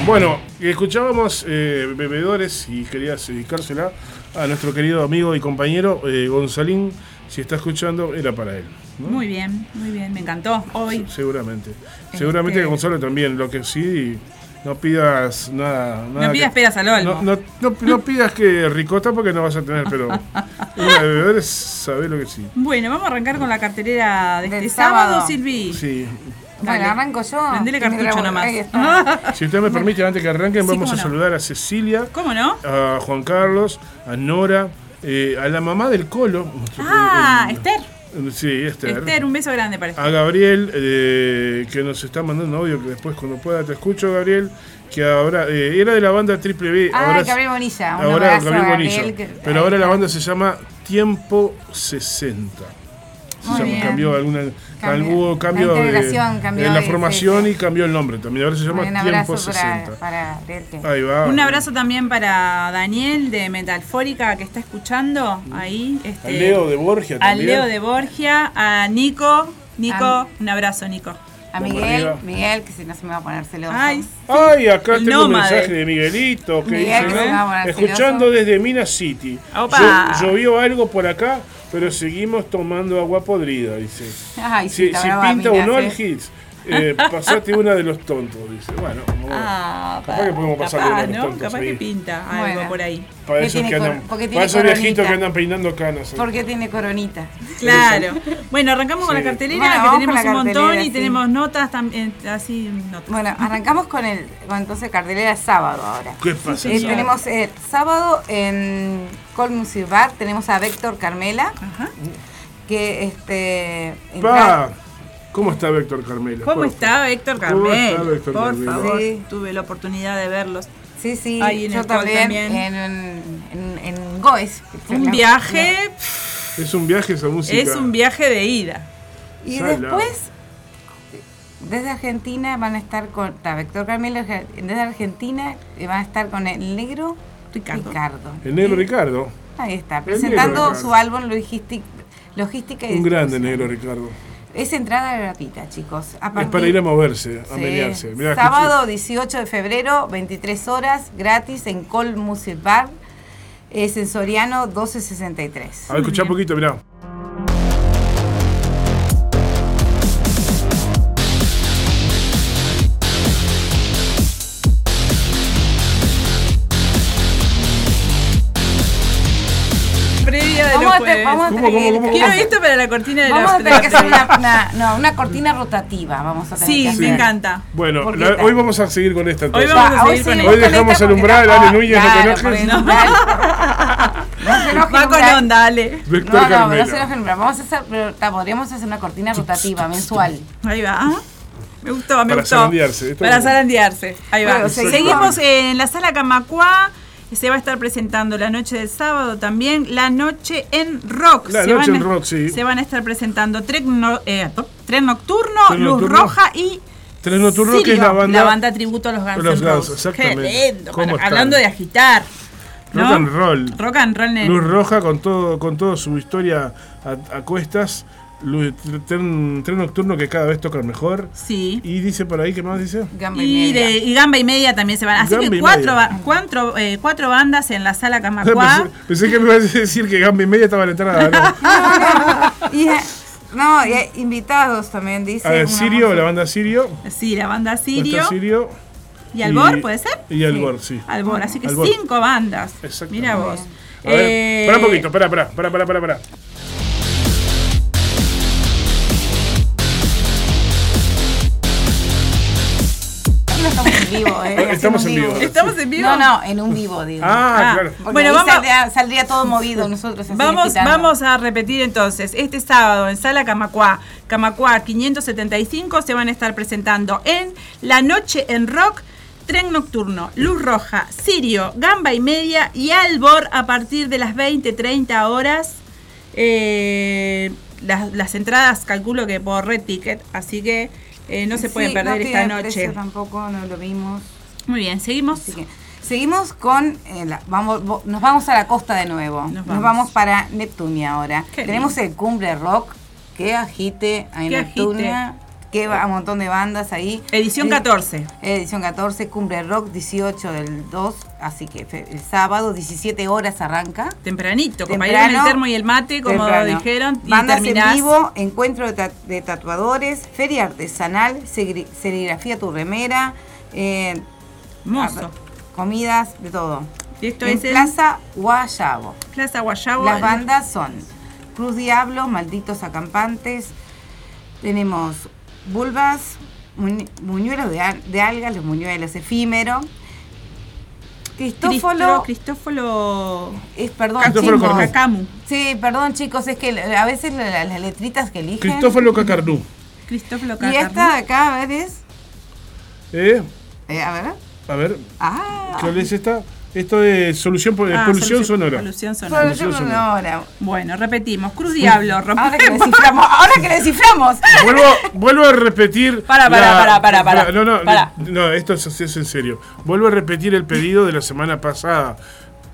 Speaker 1: Bueno, escuchábamos eh, Bebedores y querías dedicársela a nuestro querido amigo y compañero eh, Gonzalín. Si está escuchando, era para él. ¿no?
Speaker 4: Muy bien, muy bien, me encantó. Hoy.
Speaker 1: Seguramente. Seguramente que Gonzalo también. Lo que sí, no pidas nada. nada
Speaker 4: No pidas
Speaker 1: que-
Speaker 4: peras al olmo.
Speaker 1: No, no, no- no pidas que ricota porque no vas a tener, pero una de bebedores, sabés lo que sí.
Speaker 4: Bueno, vamos a arrancar con la cartelera de
Speaker 3: Del
Speaker 4: este sábado,
Speaker 3: sábado.
Speaker 4: Silvi.
Speaker 1: Sí.
Speaker 3: Bueno, arranco yo. Tiene
Speaker 4: cartucho.
Speaker 3: Ahí está.
Speaker 1: Si usted me permite, antes que arranquen,
Speaker 4: Sí,
Speaker 1: vamos a
Speaker 4: no.
Speaker 1: saludar a Cecilia,
Speaker 4: ¿Cómo no?
Speaker 1: a Juan Carlos, a Nora, eh, a la mamá del Colo.
Speaker 4: Ah,
Speaker 1: el-
Speaker 4: Esther.
Speaker 1: Sí, Esther.
Speaker 4: Esther, un beso grande para Esther.
Speaker 1: A Gabriel, eh, que nos está mandando audio, que después cuando pueda te escucho, Gabriel, que ahora eh, era de la banda Triple B.
Speaker 3: Ah,
Speaker 1: ahora,
Speaker 3: Gabriel Bonilla. Un
Speaker 1: ahora
Speaker 3: abrazo
Speaker 1: Gabriel Bonilla.
Speaker 3: Gabriel, que-
Speaker 1: Pero ahora la banda se llama Tiempo 60. Se
Speaker 3: Muy
Speaker 1: llama-
Speaker 3: bien.
Speaker 1: cambió alguna
Speaker 3: Cambio. La
Speaker 1: de,
Speaker 3: integración cambió
Speaker 1: en la formación y cambió el nombre también. Ahora se llama
Speaker 3: Un
Speaker 1: Tiempo
Speaker 3: abrazo
Speaker 1: 60.
Speaker 3: para, para Gabriel, que-
Speaker 1: Ahí va.
Speaker 4: Un abrazo también para Daniel de Metalfórica que está escuchando ahí. Este,
Speaker 1: A Leo de Borgia
Speaker 4: a
Speaker 1: también.
Speaker 4: Leo de Borgia, a Nico. Nico,
Speaker 3: A-
Speaker 4: un abrazo, Nico.
Speaker 3: A Miguel. Miguel, que si no se me va a poner celoso.
Speaker 4: Ay,
Speaker 1: Ay, acá
Speaker 4: El
Speaker 1: tengo un mensaje de Miguelito que
Speaker 3: Miguel,
Speaker 1: dice,
Speaker 3: que se
Speaker 1: ¿no?
Speaker 3: va a poner
Speaker 1: escuchando
Speaker 3: celoso.
Speaker 1: desde Minas City.
Speaker 4: Opa.
Speaker 1: Llo- llovió algo por acá, pero seguimos tomando agua podrida, dice.
Speaker 3: Ay,
Speaker 1: Si, si
Speaker 3: brava
Speaker 1: pinta
Speaker 3: Minas,
Speaker 1: uno
Speaker 3: eh.
Speaker 1: al hits, eh, pasate una de los tontos, dice. Bueno.
Speaker 4: Ah,
Speaker 1: Capaz que podemos pasarle
Speaker 4: capaz,
Speaker 1: una de los
Speaker 4: ¿no?
Speaker 1: tontos
Speaker 4: Capaz
Speaker 1: ahí.
Speaker 4: que pinta algo
Speaker 3: Bueno.
Speaker 4: por ahí.
Speaker 1: para
Speaker 3: ¿Qué
Speaker 1: esos
Speaker 3: tiene
Speaker 1: que andan, para esos viejitos que andan peinando canas. eh.
Speaker 3: Porque tiene coronita.
Speaker 4: Claro. Bueno, arrancamos con la cartelera,
Speaker 3: Bueno,
Speaker 4: que tenemos un montón y
Speaker 3: sí.
Speaker 4: tenemos notas también, así notas.
Speaker 3: Bueno, arrancamos con el con entonces cartelera de sábado ahora.
Speaker 1: ¿Qué pasa?
Speaker 3: Eh, tenemos eh, sábado en Col Music Bar, tenemos a Héctor Carmela,
Speaker 4: Ajá.
Speaker 3: que este
Speaker 1: Pa, ¿Cómo está Héctor Carmelo?
Speaker 4: ¿Cómo
Speaker 1: Por
Speaker 4: está Héctor
Speaker 1: ¿Cómo
Speaker 4: Carmel?
Speaker 1: está Héctor
Speaker 4: Por
Speaker 1: Carmelo?
Speaker 4: favor,
Speaker 3: Sí.
Speaker 4: tuve la oportunidad de verlos.
Speaker 3: Sí, sí,
Speaker 4: Ahí en
Speaker 3: yo
Speaker 4: el
Speaker 3: también,
Speaker 4: también.
Speaker 3: en, en, en Goes.
Speaker 4: Un
Speaker 3: La-
Speaker 4: viaje,
Speaker 1: Es un viaje esa música.
Speaker 4: es un viaje de ida.
Speaker 3: Y después, desde Argentina van a estar con. Está Héctor Carmelo, desde Argentina van a estar con el negro
Speaker 4: Ricardo.
Speaker 3: Ricardo.
Speaker 1: El negro Ricardo.
Speaker 3: Ahí está, presentando su álbum Logistic- Logística y
Speaker 1: Un grande negro Ricardo.
Speaker 3: Es entrada gratuita, chicos. A
Speaker 1: Es para ir a moverse, a
Speaker 3: Sí.
Speaker 1: menearse. Mirá,
Speaker 3: Sábado 18 de febrero, 23 horas, gratis en Col Music Bar, eh, Sensoriano 1263.
Speaker 1: escuché- A ver, escuchá un poquito, mirá.
Speaker 3: Vamos a,
Speaker 4: puede.
Speaker 3: te- vamos a
Speaker 1: ¿Cómo,
Speaker 3: tener
Speaker 1: cómo,
Speaker 3: que-
Speaker 1: cómo,
Speaker 4: Quiero
Speaker 1: cómo?
Speaker 4: esto para la cortina de
Speaker 3: Vamos
Speaker 4: la
Speaker 3: a tener que hacer una, una- no, una cortina rotativa. Vamos a tener
Speaker 4: Sí,
Speaker 3: que
Speaker 4: me encanta.
Speaker 1: Bueno, la- hoy vamos a seguir con esta entonces.
Speaker 4: vamos a
Speaker 3: Va,
Speaker 4: seguir con
Speaker 1: Hoy dejamos el umbral,
Speaker 3: ah,
Speaker 1: Ale Núñez, no
Speaker 3: se
Speaker 4: Va con
Speaker 3: umbral.
Speaker 4: onda, dale.
Speaker 1: Víctor
Speaker 3: No, no,
Speaker 1: Carmelo.
Speaker 3: no se. Vamos a hacer, pero ta, podríamos hacer una cortina rotativa mensual.
Speaker 4: Ahí va. Ah, Me gustó, me
Speaker 1: Para
Speaker 4: gustó.
Speaker 1: zarandearse,
Speaker 4: Para zarandearse. Ahí va.
Speaker 3: Bueno. Seguimos
Speaker 4: en la sala Camacuá. Se va a estar presentando la noche del sábado también. La noche en rock.
Speaker 1: La
Speaker 4: se
Speaker 1: noche
Speaker 4: van
Speaker 1: en rock, sí.
Speaker 4: Se van a estar presentando Tren, no- eh, Tren Nocturno,
Speaker 1: Tren
Speaker 4: Luz
Speaker 1: Nocturno.
Speaker 4: Roja y.
Speaker 1: Tren Nocturno, que es
Speaker 4: Sirio,
Speaker 1: la banda-
Speaker 4: La banda tributo a los Guns
Speaker 1: Los Guns, exactamente.
Speaker 4: Qué lindo.
Speaker 1: ¿Cómo
Speaker 4: para-
Speaker 1: están?
Speaker 4: hablando de agitar. ¿no?
Speaker 1: Rock and roll.
Speaker 4: Rock and roll.
Speaker 1: Luz Roja con todo con toda su historia a, a cuestas. Luz- tren, tren nocturno que cada vez tocan mejor.
Speaker 4: Sí.
Speaker 1: Y dice por ahí, ¿qué más dice?
Speaker 3: Gamba y
Speaker 4: Y,
Speaker 3: media.
Speaker 4: de, y Gamba y Media también se van. Así
Speaker 1: Gamba
Speaker 4: que cuatro, ba- cuatro, eh, cuatro bandas en la sala Camacuá.
Speaker 1: Pensé, pensé que me ibas a decir que Gamba y media estaba en la entrada. No.
Speaker 3: Y, eh, no, y eh, invitados también, dice.
Speaker 1: A ver, Sirio, la banda Sirio.
Speaker 4: Sí, la banda Sirio.
Speaker 1: Sirio.
Speaker 4: ¿Y Albor, puede ser?
Speaker 1: Y Albor, sí.
Speaker 4: Albor, así que
Speaker 1: Albor.
Speaker 4: cinco bandas.
Speaker 1: Exactamente.
Speaker 4: Mira vos.
Speaker 1: A ver,
Speaker 4: Eh,
Speaker 1: pará un poquito, pará, pará, pará, pará, pará,
Speaker 3: vivo, eh.
Speaker 1: Estamos en vivo.
Speaker 4: ¿Estamos en vivo?
Speaker 3: No, no, en un vivo, digo.
Speaker 1: Ah,
Speaker 4: Ah,
Speaker 1: claro.
Speaker 4: Bueno,
Speaker 3: ahí
Speaker 4: vamos-
Speaker 3: saldría, saldría todo movido nosotros.
Speaker 4: Vamos, vamos a repetir entonces. Este sábado en Sala Camacuá, Camacuá 575, se van a estar presentando en La Noche en Rock, Tren Nocturno, Luz Roja, Sirio, Gamba y Media y Albor a partir de las 20-30 horas. Eh, las, las entradas calculo que por Red Ticket, así que eh, no se pueden
Speaker 3: Sí,
Speaker 4: perder
Speaker 3: no
Speaker 4: esta noche.
Speaker 3: tampoco, no lo vimos.
Speaker 4: Muy bien, seguimos.
Speaker 3: Que seguimos con. eh, la- vamos, nos vamos a la costa de nuevo.
Speaker 4: Nos
Speaker 3: Nos
Speaker 4: vamos.
Speaker 3: para Neptunia ahora.
Speaker 4: Qué
Speaker 3: Tenemos
Speaker 4: lindo.
Speaker 3: el Cumbre Rock. Que agite
Speaker 4: Que
Speaker 3: Neptunia. Que va un montón de bandas ahí.
Speaker 4: Edición
Speaker 3: Eh,
Speaker 4: 14.
Speaker 3: Edición 14, Cumbre Rock 18 del 2. Así que el sábado, 17 horas arranca.
Speaker 4: Tempranito, con el termo y el mate, como
Speaker 3: Temprano.
Speaker 4: dijeron. Y
Speaker 3: Bandas
Speaker 4: terminás-
Speaker 3: en vivo, encuentro de, ta- de tatuadores, feria artesanal, serigrafía tu remera, eh,
Speaker 4: Mozo.
Speaker 3: comidas, de todo.
Speaker 4: Y esto
Speaker 3: en
Speaker 4: es en
Speaker 3: Plaza Guayabo.
Speaker 4: Plaza Guayabo.
Speaker 3: Las bandas son Cruz Diablo, Malditos Acampantes, tenemos Bulbas, muñ- Muñuelos de, al- de algas, los muñuelos efímero, Cristófolo,
Speaker 4: Cristófolo.
Speaker 3: es, perdón,
Speaker 1: Cristófolo
Speaker 3: chicos.
Speaker 4: Cacamu.
Speaker 3: Sí, perdón chicos, es que a veces la- la- las letritas que eligen.
Speaker 1: Cristófalo Cacarnú.
Speaker 4: Cristófolo
Speaker 3: y
Speaker 4: Cacamu.
Speaker 3: esta de acá, a ver, es.
Speaker 1: ¿Eh?
Speaker 3: eh, a ver.
Speaker 1: A ver,
Speaker 3: Ah,
Speaker 1: ¿cuál es esta? Esto es solución,
Speaker 4: Ah,
Speaker 1: polución
Speaker 4: solución-
Speaker 1: sonora.
Speaker 4: Polución sonora.
Speaker 3: solución
Speaker 1: Solución
Speaker 3: sonora.
Speaker 4: Bueno, repetimos. Cruz Diablo,
Speaker 3: Ahora que desciframos, ahora que desciframos.
Speaker 1: Vuelvo, vuelvo a repetir.
Speaker 4: Para, para, para, para, para.
Speaker 1: No, no,
Speaker 4: Para.
Speaker 1: no, esto es, es en serio. Vuelvo a repetir el pedido de la semana pasada.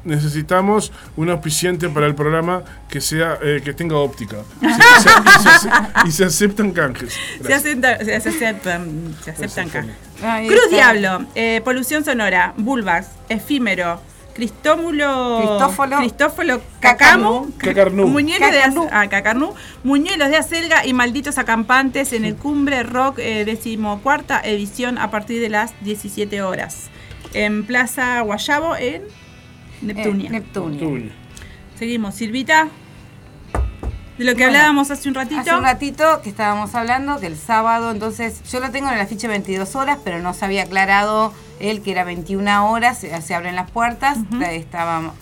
Speaker 1: Necesitamos un auspiciante para el programa que sea eh, que tenga óptica. Se- se- y, se, ace- y se aceptan canjes.
Speaker 4: Se aceptan, se, se aceptan, se aceptan acá.
Speaker 3: Ahí
Speaker 4: Cruz
Speaker 3: está.
Speaker 4: Diablo, eh, polución sonora, Bulbax, efímero, Cristómulo,
Speaker 3: Cristófolo.
Speaker 4: Cristófolo Cacamu,
Speaker 1: Cacarnú.
Speaker 4: Muñuelos
Speaker 3: Cacarnú.
Speaker 4: ah, Cacarnú, Muñuelos de Acelga y Malditos Acampantes en el Cumbre Rock eh, decimocuarta edición a partir de las 17 horas. En Plaza Guayabo en Neptunia.
Speaker 3: Eh, Neptunia.
Speaker 1: Neptunia.
Speaker 4: Seguimos, Silvita. De lo que
Speaker 3: Bueno,
Speaker 4: hablábamos hace un ratito.
Speaker 3: Hace un ratito que estábamos hablando que el sábado, entonces yo lo tengo en el afiche 22 horas, pero no se había aclarado él que era 21 horas, se, se abren las puertas, estaban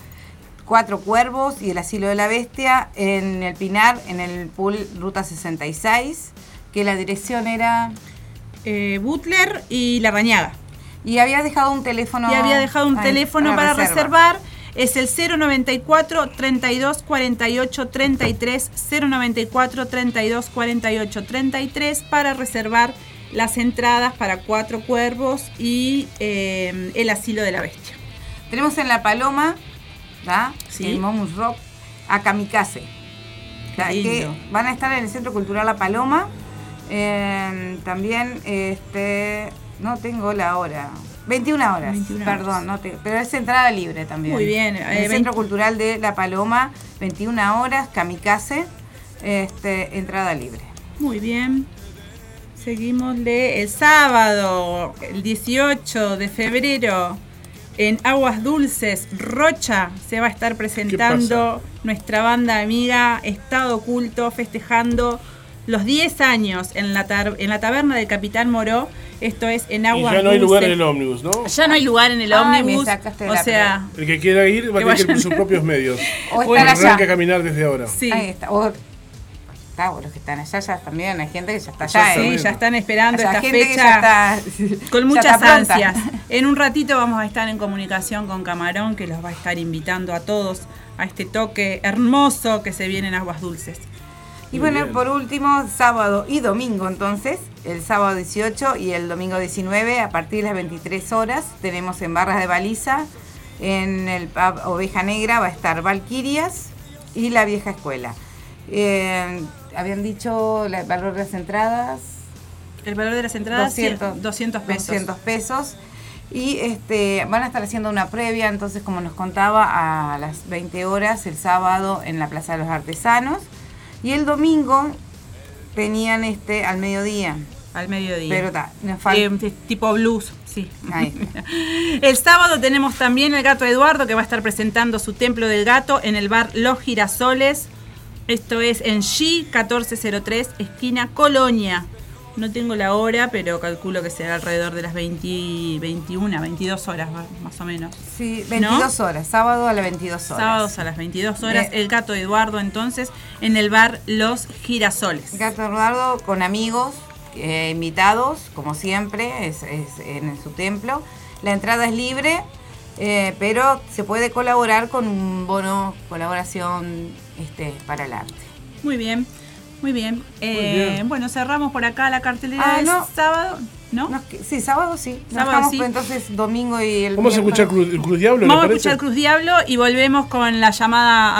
Speaker 3: cuatro cuervos y el asilo de la bestia en el Pinar, en el pool Ruta 66, que la dirección era...
Speaker 4: eh, Butler y La Rañaga.
Speaker 3: Y había dejado un teléfono...
Speaker 4: y había dejado un
Speaker 3: ahí,
Speaker 4: teléfono para
Speaker 3: reserva.
Speaker 4: reservar. Es el 094 32 48 33 094 32 48 33 para reservar las entradas para Cuatro Cuervos y eh, El Asilo de la Bestia.
Speaker 3: Tenemos en La Paloma, ¿da?
Speaker 4: Sí.
Speaker 3: el Momus Rock, a Kamikaze. Que van a estar en el Centro Cultural La Paloma. Eh, también, este, no tengo la hora. 21 horas,
Speaker 4: 21
Speaker 3: perdón,
Speaker 4: horas.
Speaker 3: no te- pero es entrada libre también.
Speaker 4: Muy bien,
Speaker 3: En
Speaker 4: eh,
Speaker 3: el
Speaker 4: 20
Speaker 3: Centro Cultural de La Paloma, 21 horas, Kamikaze, este, entrada libre.
Speaker 4: Muy bien. Seguimosle el sábado, el 18 de febrero, En Aguas Dulces, Rocha, se va a estar presentando nuestra banda amiga Estado Oculto, festejando los 10 años en la, en la taberna del Capitán Moró. Esto es en
Speaker 2: Y
Speaker 4: Aguas
Speaker 2: ya no hay lugar en el ómnibus, ¿no?
Speaker 4: Ya no hay lugar en el
Speaker 3: Ay,
Speaker 4: ómnibus. O sea,
Speaker 2: El que quiera ir va a
Speaker 4: Que
Speaker 2: tener que ir por sus propios medios.
Speaker 3: O estar allá.
Speaker 2: A caminar desde ahora.
Speaker 4: sí.
Speaker 3: Ahí está. O, está, o los que están allá ya también. Hay gente que ya está
Speaker 2: Ya
Speaker 3: allá.
Speaker 4: Sí,
Speaker 3: ¿eh?
Speaker 4: ya están esperando
Speaker 3: Hay
Speaker 4: esta
Speaker 3: gente que
Speaker 4: fecha.
Speaker 3: ya está-
Speaker 4: Con
Speaker 3: ya
Speaker 4: muchas ansias. En un ratito vamos a estar en comunicación con Camarón, que los va a estar invitando a todos a este toque hermoso que se viene en Aguas Dulces.
Speaker 3: Y
Speaker 2: Muy
Speaker 3: bueno,
Speaker 2: bien.
Speaker 3: por último, sábado y domingo entonces, el sábado 18 y el domingo 19, a partir de las 23 horas, tenemos en Barras de Baliza, en el pub Oveja Negra va a estar Valquirias y la Vieja Escuela. Eh, habían dicho la- el valor de las entradas,
Speaker 4: El valor de las entradas,
Speaker 3: 200,
Speaker 4: 200 pesos.
Speaker 3: 200 pesos. Y este, van a estar haciendo una previa, entonces como nos contaba, a las 20 horas el sábado en la Plaza de los Artesanos. Y el domingo tenían este al mediodía.
Speaker 4: Al mediodía.
Speaker 3: Pero ta, nos falta.
Speaker 4: Eh, tipo blues, sí.
Speaker 3: Ahí está.
Speaker 4: El sábado tenemos también el gato Eduardo que va a estar presentando su templo del gato en el bar Los Girasoles. Esto es en G 1403, esquina Colonia. No tengo la hora, pero calculo que será alrededor de las 20, 21, 22 horas más o menos.
Speaker 3: Sí, 22 horas, sábado a las 22 horas.
Speaker 4: Sábados a las 22 horas. El gato Eduardo entonces en el bar Los Girasoles.
Speaker 3: Gato Eduardo con amigos, eh, invitados, como siempre, es, es en su templo. La entrada es libre, eh, pero se puede colaborar con un bono colaboración este, para el arte.
Speaker 4: Muy bien, muy bien. Eh,
Speaker 2: bien.
Speaker 4: Bueno, cerramos por acá la cartelera
Speaker 3: Ah,
Speaker 4: del
Speaker 3: no.
Speaker 4: sábado. ¿No?
Speaker 3: Sí, sábado sí. Nos
Speaker 4: Sábado
Speaker 3: dejamos,
Speaker 4: sí.
Speaker 3: pues, entonces domingo y el
Speaker 2: Vamos a escuchar. Cruz, Cruz Diablo, ¿le
Speaker 4: Vamos a escuchar Cruz Diablo y volvemos con la llamada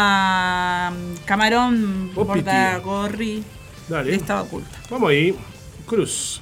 Speaker 4: a um, Camarón
Speaker 2: piti.
Speaker 4: Gorri de
Speaker 2: Dale,
Speaker 4: Estado Oculto.
Speaker 2: vamos ahí. Cruz.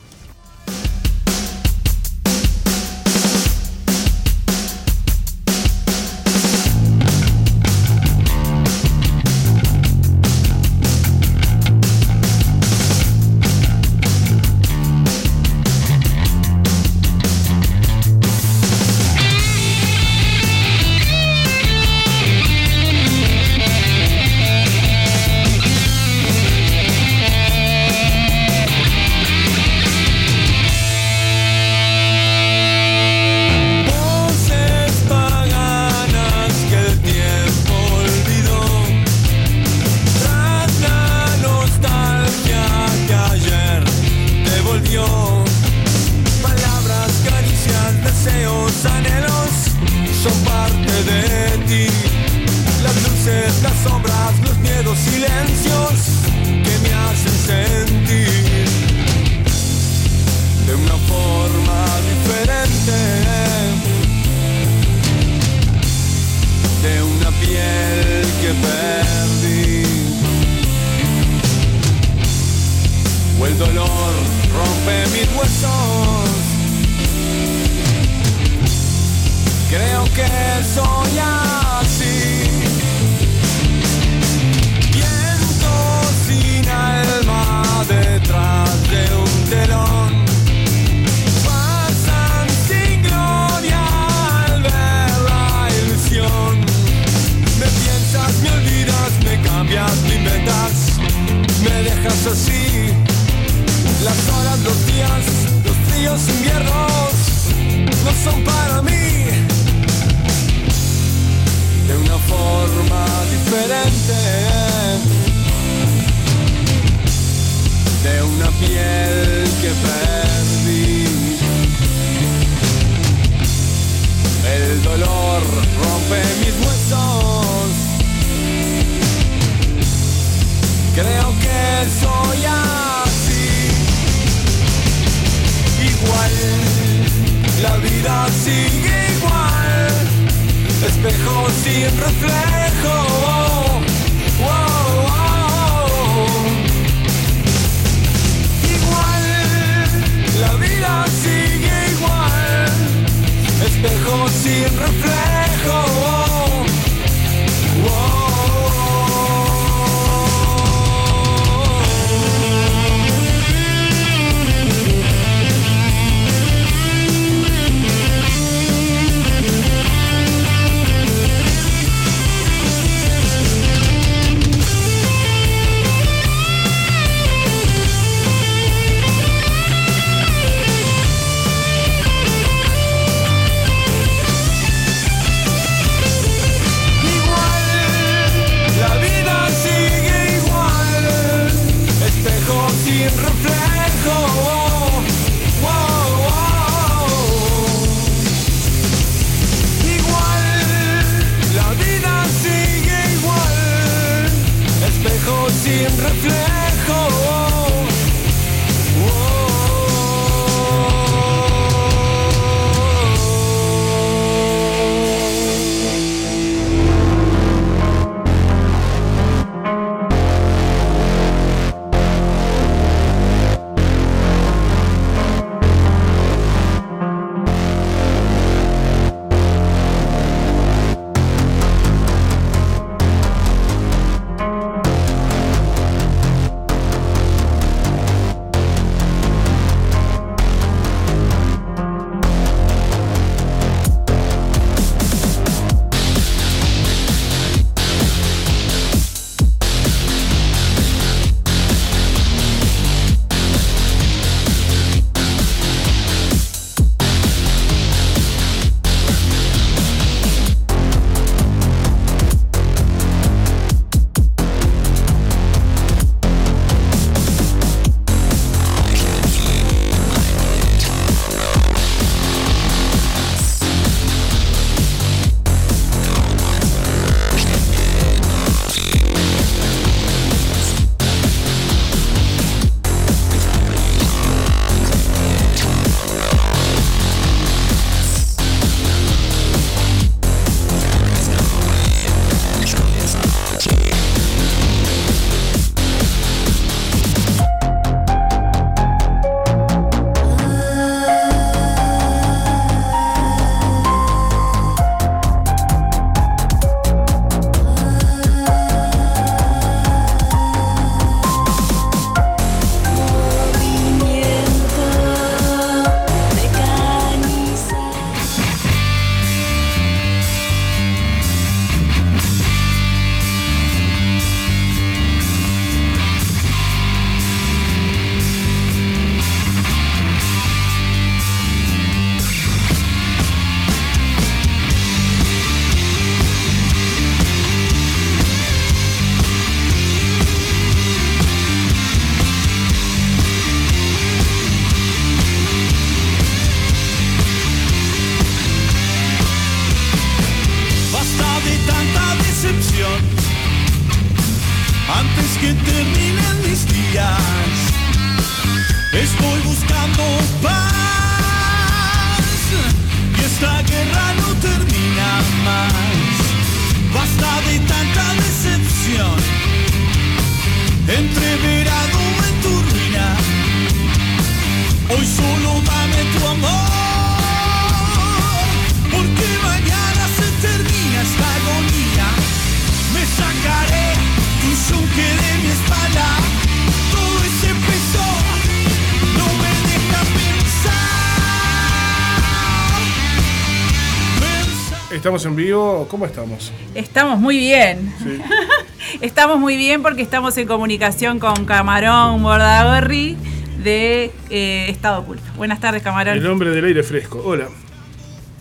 Speaker 1: ¿Estamos en vivo? ¿Cómo estamos?
Speaker 4: Estamos muy bien.
Speaker 1: Sí.
Speaker 4: Estamos muy bien porque estamos en comunicación con Camarón Bordagorri de eh, Estado Oculto. Buenas tardes, Camarón.
Speaker 1: El hombre del aire fresco. Hola.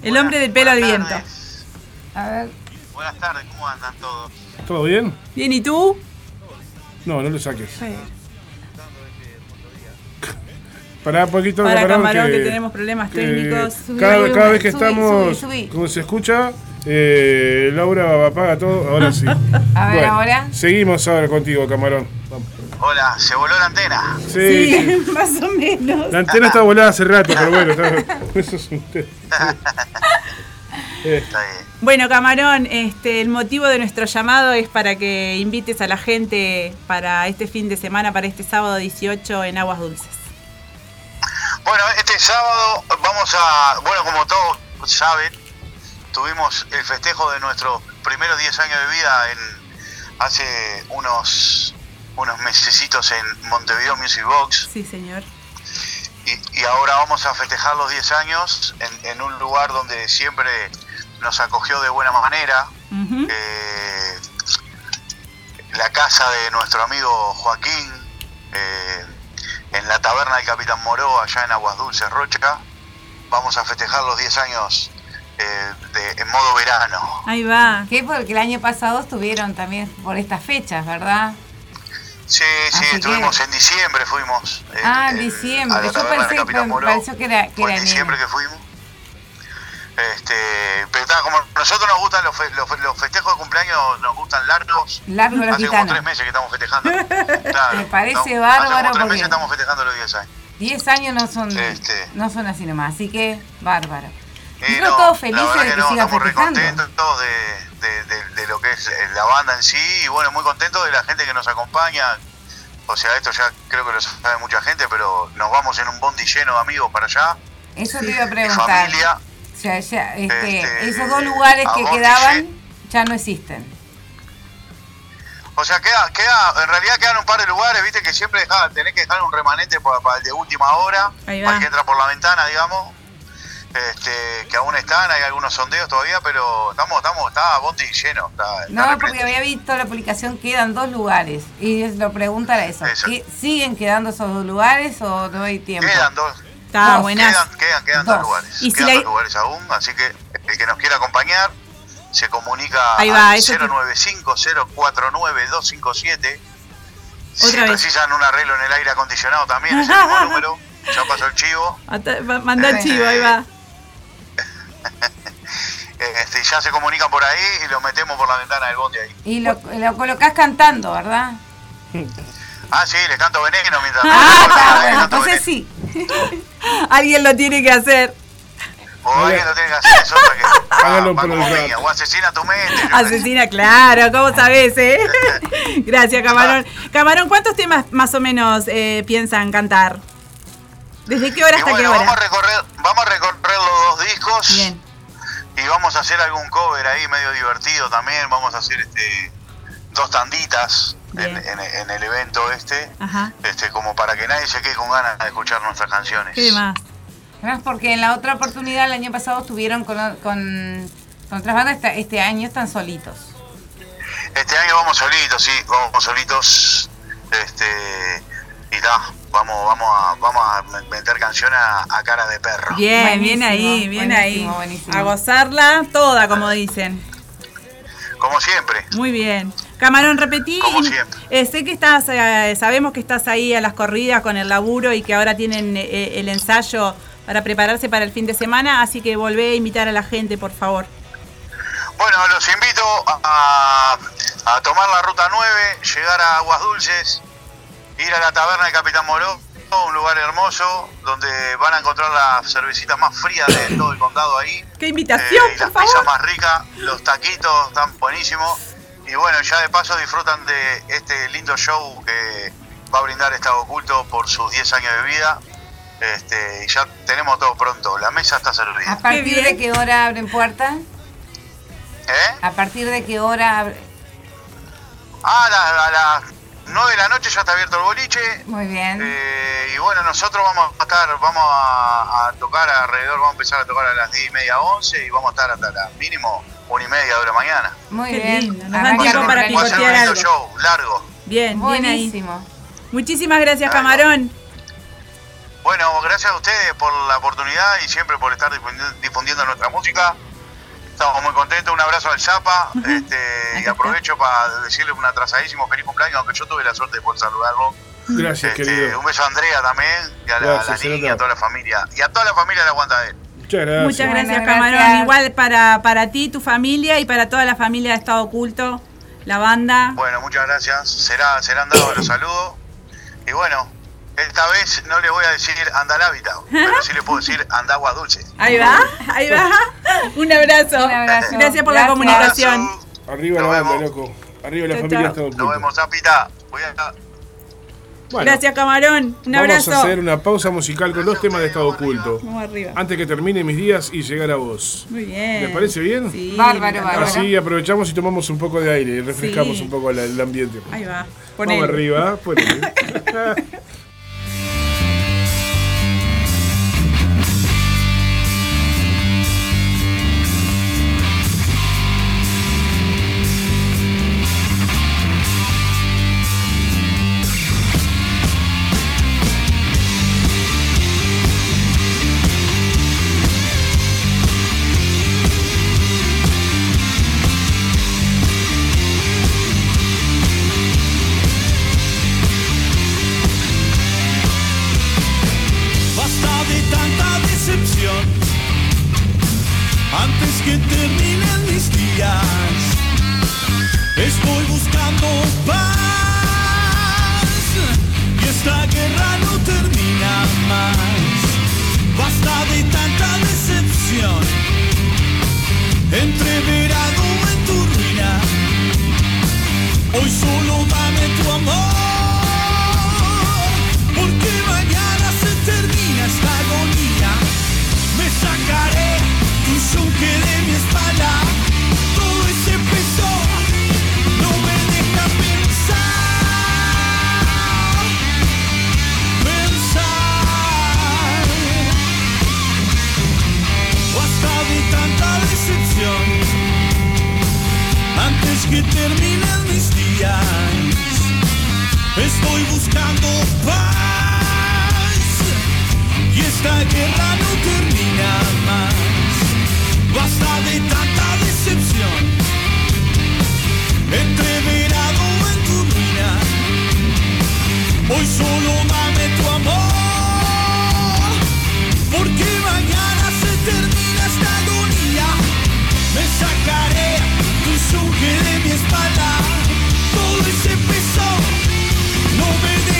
Speaker 4: El hombre del pelo al viento.
Speaker 10: tardes.
Speaker 3: A ver,
Speaker 10: Buenas tardes, ¿cómo andan todos?
Speaker 1: ¿Todo bien?
Speaker 4: Bien, ¿y tú?
Speaker 1: No, no le saques. Un poquito,
Speaker 4: Para
Speaker 1: Camarón,
Speaker 4: Camarón, que tenemos problemas técnicos.
Speaker 3: Subí
Speaker 1: cada, cada vez que
Speaker 3: subí,
Speaker 1: estamos,
Speaker 3: subí, subí.
Speaker 1: como se escucha, eh, Laura apaga todo. Ahora sí.
Speaker 3: A ver, ahora.
Speaker 1: Seguimos ahora contigo, Camarón. Vamos.
Speaker 10: Hola, se voló la antena.
Speaker 1: Sí,
Speaker 4: Sí,
Speaker 1: sí.
Speaker 4: más o menos.
Speaker 1: La antena está volada hace rato, pero bueno, está- eso es un tema. Eh,
Speaker 10: Está bien.
Speaker 4: Bueno, Camarón, este, el motivo de nuestro llamado es para que invites a la gente para este fin de semana, para este sábado 18 en Aguas Dulces.
Speaker 10: Bueno, este sábado vamos a, bueno, como todos saben, tuvimos el festejo de nuestros primeros 10 años de vida en hace unos unos mesecitos en Montevideo Music Box.
Speaker 4: Sí, señor.
Speaker 10: y, y ahora vamos a festejar los 10 años en, en un lugar donde siempre nos acogió de buena manera, eh, la casa de nuestro amigo Joaquín, eh, en la taberna del Capitán Moró, allá en Aguas Dulces, Rocha. Vamos a festejar los 10 años eh, de, en modo verano.
Speaker 4: Ahí va.
Speaker 3: ¿Qué? Porque el año pasado estuvieron también por estas fechas, ¿verdad?
Speaker 10: Sí, sí,
Speaker 3: Así que-
Speaker 10: estuvimos en diciembre, fuimos. eh,
Speaker 3: Ah, en diciembre. Yo pensé que pareció que era, que era
Speaker 10: en diciembre
Speaker 3: enero.
Speaker 10: que fuimos. Este, pero está, como nosotros nos gustan los, fe- los, fe- los festejos de cumpleaños, nos gustan largos.
Speaker 3: Largo los
Speaker 10: Hace como tres meses que estamos festejando. Claro,
Speaker 3: Me parece
Speaker 10: no, Hace
Speaker 3: bárbaro
Speaker 10: como tres meses estamos festejando los 10 años.
Speaker 3: 10 años no son,
Speaker 10: Este.
Speaker 3: no son así nomás, así que bárbaro. Nosotros
Speaker 10: no,
Speaker 3: todos felices de que
Speaker 10: no,
Speaker 3: sigan
Speaker 10: estamos re
Speaker 3: festejando.
Speaker 10: contentos de, de, de- de lo que es eh, la banda en sí y bueno, muy contentos de la gente que nos acompaña. O sea, esto ya creo que lo sabe mucha gente, pero nos vamos en un bondi lleno de amigos para allá.
Speaker 3: Eso te iba a preguntar.
Speaker 10: familia.
Speaker 3: O sea, ya, este,
Speaker 10: Este,
Speaker 3: esos dos lugares que quedaban ya no existen.
Speaker 10: O sea, queda, queda, en realidad quedan un par de lugares, viste, que siempre deja, tenés que dejar un remanente para, para el de última hora, para el que entra por la ventana, digamos. Este, que aún están, hay algunos sondeos todavía, pero estamos, estamos, está bondi lleno. Está, está
Speaker 3: No,
Speaker 10: repleto.
Speaker 3: porque había visto la publicación, quedan dos lugares. Y lo pregunta era eso.
Speaker 10: Eso.
Speaker 3: ¿que ¿Siguen quedando esos dos lugares o no hay tiempo?
Speaker 10: Quedan dos,
Speaker 4: Está
Speaker 3: Dos.
Speaker 4: buenas.
Speaker 10: quedan, quedan, quedan dos
Speaker 3: Dos.
Speaker 10: lugares.
Speaker 4: Y si
Speaker 10: quedan
Speaker 4: la-
Speaker 10: dos lugares aún, así que el que nos quiera acompañar se comunica
Speaker 4: Ahí va,
Speaker 10: al
Speaker 4: eso te-
Speaker 10: 095-049-257. Si
Speaker 4: Otra vez.
Speaker 10: precisan un arreglo en el aire acondicionado también, es el mismo número. Ya pasó el chivo.
Speaker 4: Manda el chivo, ahí va.
Speaker 10: Este, ya se comunican por ahí y lo metemos por la ventana del bondi ahí.
Speaker 3: Y lo, lo colocás cantando, ¿verdad?
Speaker 10: Ah, sí, les canto veneno mientras.
Speaker 3: Ah, bueno, entonces sí.
Speaker 4: Alguien lo tiene que hacer.
Speaker 10: O alguien lo tiene que hacer, es otra que.
Speaker 1: Hágalo
Speaker 10: va O asesina tu mente.
Speaker 4: Asesina, claro, ¿cómo sabes, eh? Gracias, Camarón. Camarón, ¿cuántos temas más o menos eh, piensan cantar? ¿Desde qué hora
Speaker 10: Y
Speaker 4: hasta
Speaker 10: bueno,
Speaker 4: qué
Speaker 10: vamos a
Speaker 4: hora?
Speaker 10: recorrer, vamos a recorrer los dos discos.
Speaker 4: Bien.
Speaker 10: Y vamos a hacer algún cover ahí medio divertido también. Vamos a hacer este dos tanditas en, en- en el evento este.
Speaker 4: Ajá.
Speaker 10: Este, como para que nadie se quede con ganas de escuchar nuestras canciones.
Speaker 4: ¿Qué más?
Speaker 3: Además, porque en la otra oportunidad, el año pasado, estuvieron con, con, con otras bandas, este, este año están solitos.
Speaker 10: Este año vamos solitos, sí, vamos solitos. Este y ta, vamos, vamos a, vamos a meter canciones a, a cara de perro.
Speaker 4: Bien, bien ahí, bien
Speaker 3: buenísimo,
Speaker 4: ahí.
Speaker 3: buenísimo.
Speaker 4: A gozarla toda, como dicen.
Speaker 10: Como siempre.
Speaker 4: Muy bien. Camarón, repetí.
Speaker 10: Como siempre.
Speaker 4: Eh, sé que estás, eh, sabemos que estás ahí a las corridas con el laburo y que ahora tienen eh, el ensayo para prepararse para el fin de semana, así que volvé a invitar a la gente, por favor.
Speaker 10: Bueno, los invito a, a tomar la ruta 9, llegar a Aguas Dulces, ir a la taberna de Capitán Moró, un lugar hermoso donde van a encontrar las cervecitas más frías de todo el condado ahí.
Speaker 4: ¡Qué invitación,
Speaker 10: Eh, y las
Speaker 4: por
Speaker 10: pizzas
Speaker 4: favor!
Speaker 10: más ricas, los taquitos están buenísimos. Y bueno, ya de paso disfrutan de este lindo show que va a brindar Estado Oculto por sus 10 años de vida. Este, y ya tenemos todo pronto, la mesa está
Speaker 3: ¿A
Speaker 10: servida.
Speaker 3: partir
Speaker 4: bien.
Speaker 3: de qué hora abren puertas?
Speaker 10: ¿Eh?
Speaker 3: ¿A partir de qué hora? abre-
Speaker 10: Ah, a, la- a las 9 de la noche ya está abierto el boliche.
Speaker 3: Muy bien.
Speaker 10: Eh, y bueno, nosotros vamos a estar, vamos a, a tocar alrededor, vamos a empezar a tocar a las 10 y media, 11 y vamos a estar hasta la mínimo una y media de la mañana.
Speaker 3: Muy
Speaker 4: qué
Speaker 3: bien.
Speaker 4: lindo, nos dan tiempo para picotear
Speaker 10: lindo
Speaker 4: algo.
Speaker 10: show, largo.
Speaker 4: Bien, bien ahí.
Speaker 3: Buenísimo.
Speaker 4: Muchísimas gracias. Camarón.
Speaker 10: Bueno, gracias a ustedes por la oportunidad y siempre por estar difundi- difundiendo nuestra música. Estamos muy contentos. Un abrazo al Zapa. Este, y aprovecho para decirle un atrasadísimo feliz cumpleaños, aunque yo tuve la suerte de poder saludarlo.
Speaker 1: Gracias,
Speaker 10: Este,
Speaker 1: querido.
Speaker 10: un beso a Andrea también, y a la,
Speaker 1: Gracias,
Speaker 10: a la niña, a toda la familia. Y a toda la familia de Aguantadero.
Speaker 1: Muchas gracias.
Speaker 4: Muchas
Speaker 3: Bueno,
Speaker 4: gracias. Camarón. Igual para, para ti, tu familia y para toda la familia de Estado Oculto, la banda.
Speaker 10: Bueno, muchas gracias. Será, serán dados los saludos. Y bueno, esta vez no les voy a decir anda al hábitat, pero sí les puedo decir anda agua dulce.
Speaker 4: Ahí va, ahí va. Un abrazo.
Speaker 3: Un abrazo.
Speaker 4: Gracias por la comunicación.
Speaker 10: Abrazo.
Speaker 1: Arriba la banda,
Speaker 10: vemos.
Speaker 1: loco. Arriba la
Speaker 4: Chau,
Speaker 1: familia
Speaker 4: chau.
Speaker 1: Estado
Speaker 10: Nos vemos, Zapita. Voy a...
Speaker 1: Bueno,
Speaker 4: Gracias, Camarón. Un
Speaker 1: Vamos
Speaker 4: abrazo.
Speaker 1: a hacer una pausa musical con dos temas de Estado Oculto.
Speaker 4: Vamos arriba.
Speaker 1: Antes que termine mis días y llegar a vos.
Speaker 4: Muy bien.
Speaker 1: ¿Les parece bien?
Speaker 4: Sí,
Speaker 3: Bárbaro, bárbaro.
Speaker 1: Así aprovechamos y tomamos un poco de aire y refrescamos
Speaker 4: Sí.
Speaker 1: un poco el, el ambiente.
Speaker 4: Ahí va.
Speaker 1: Vamos
Speaker 4: Ponele.
Speaker 1: arriba, ponele.
Speaker 11: antes que terminen mis días. Estoy buscando paz y esta guerra no termina más. Basta de tanta decepción, entreverado en tu ruina. Hoy solo dame tu amor, porque mañana se termina esta agonía. Me sacaré tu yunque de mi espalda, todo ese peso no me deja pensar, pensar. Basta de tanta decepción antes que terminen mis días. Estoy buscando paz y esta guerra no termina más. Basta de tanta decepción, entreverado en tu ruina. Hoy solo dame tu amor, porque mañana se termina esta agonía. Me sacaré tu yunque de mi espalda, todo ese peso no me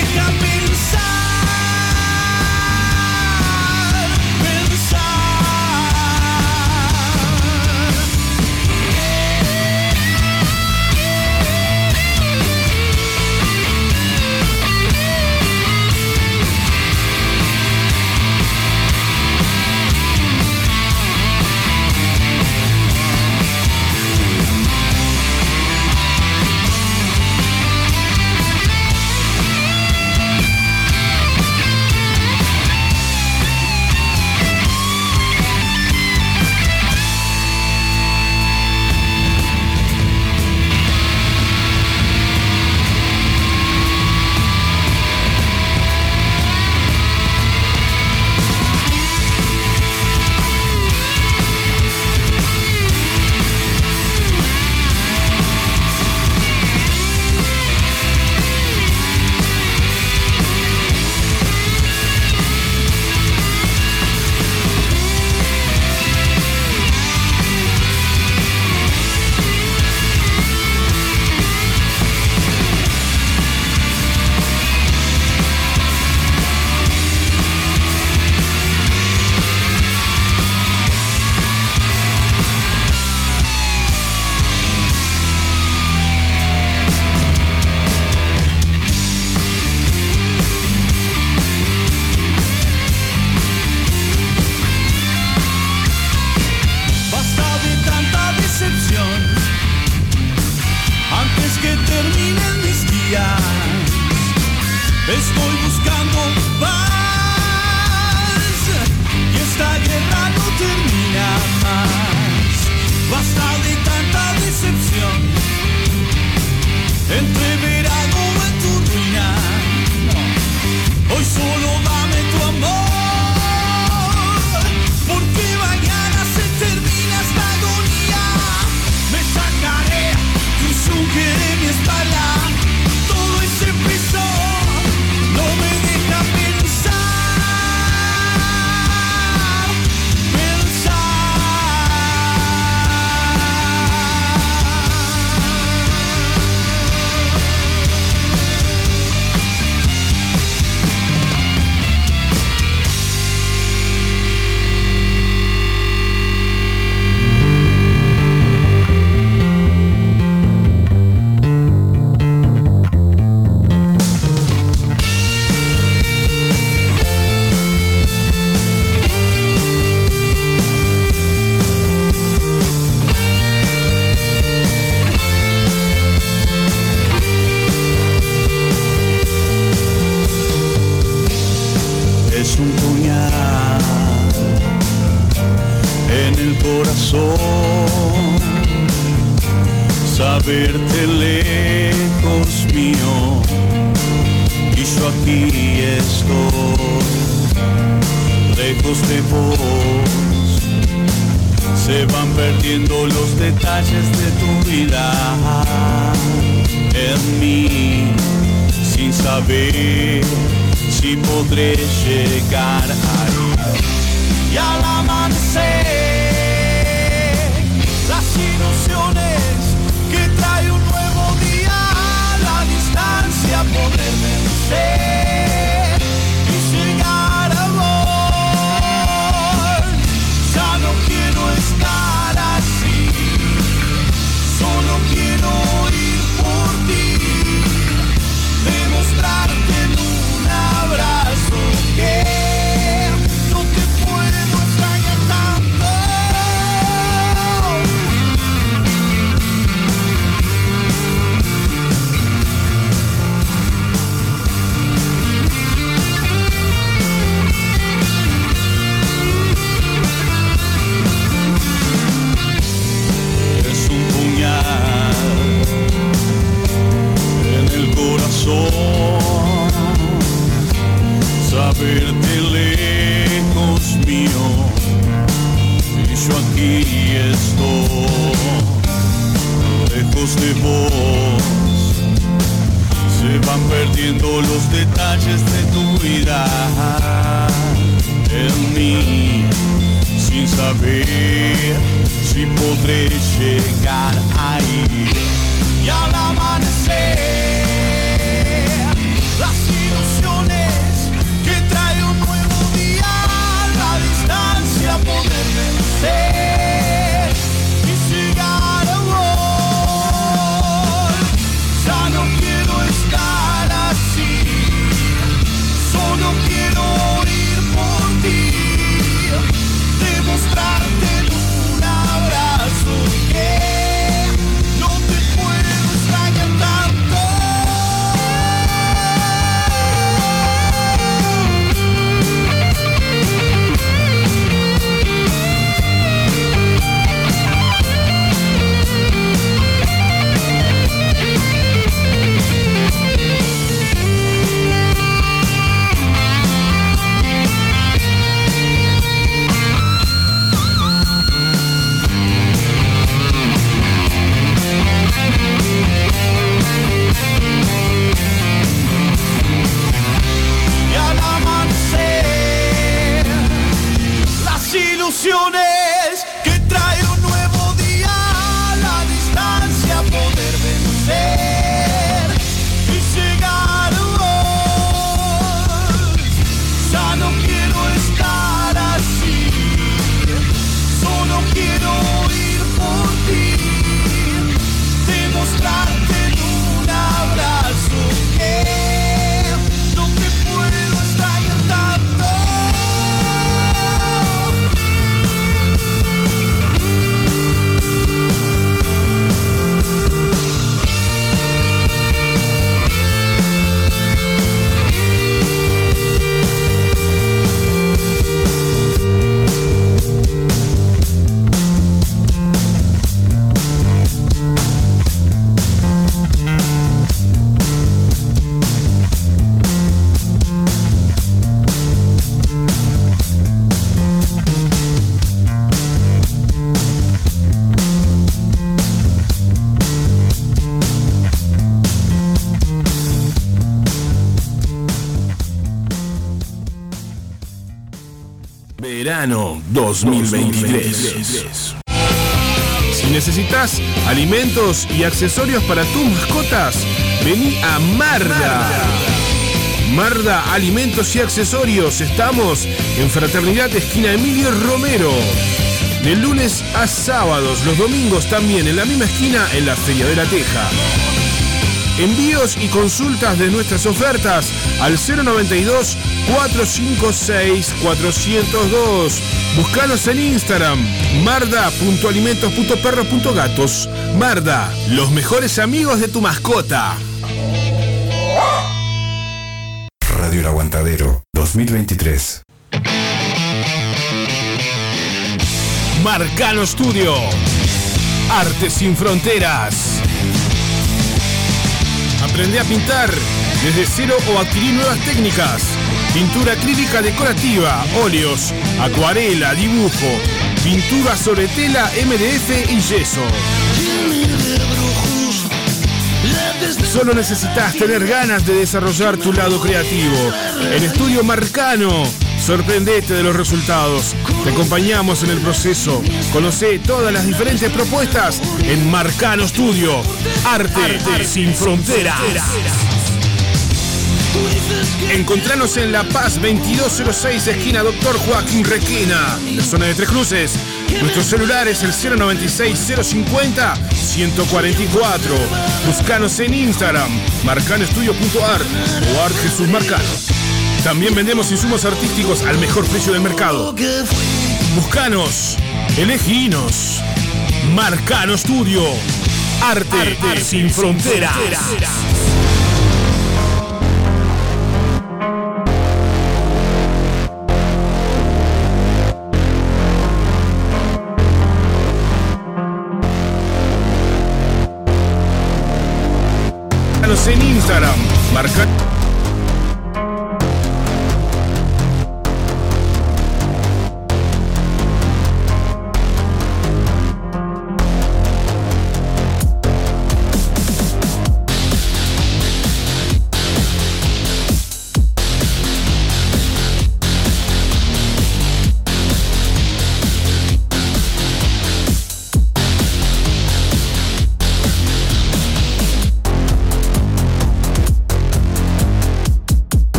Speaker 1: 2023. Si necesitas alimentos y accesorios para tus mascotas, vení a Marda. Marda Alimentos y Accesorios. Estamos en Fraternidad Esquina Emilio Romero. De lunes a sábados, los domingos también en la misma esquina en la Feria de la Teja. Envíos y consultas de nuestras ofertas al 092 456 402. Búscanos en Instagram marda.alimentos.perros.gatos. Marda, los mejores amigos de tu mascota.
Speaker 7: Radio El Aguantadero 2023.
Speaker 1: Marcano Studio. Arte sin fronteras. Aprende a pintar desde cero o adquirir nuevas técnicas. Pintura acrílica decorativa, óleos, acuarela, dibujo, pintura sobre tela, MDF y yeso. Solo necesitas tener ganas de desarrollar tu lado creativo. En Estudio Marcano Sorprendete de los resultados. Te acompañamos en el proceso. Conoce todas las diferentes propuestas en Marcano Studio. Arte, sin fronteras. Encontranos en La Paz 2206, esquina Doctor Joaquín Requena, en la zona de Tres Cruces. Nuestro celular es el 096-050-144. Buscanos en Instagram, marcanoestudio.art o Art Jesús Marcano. También vendemos insumos artísticos al mejor precio del mercado. Buscanos, eleginos. Marcano Studio. Arte, sin fronteras. En Instagram. Marca.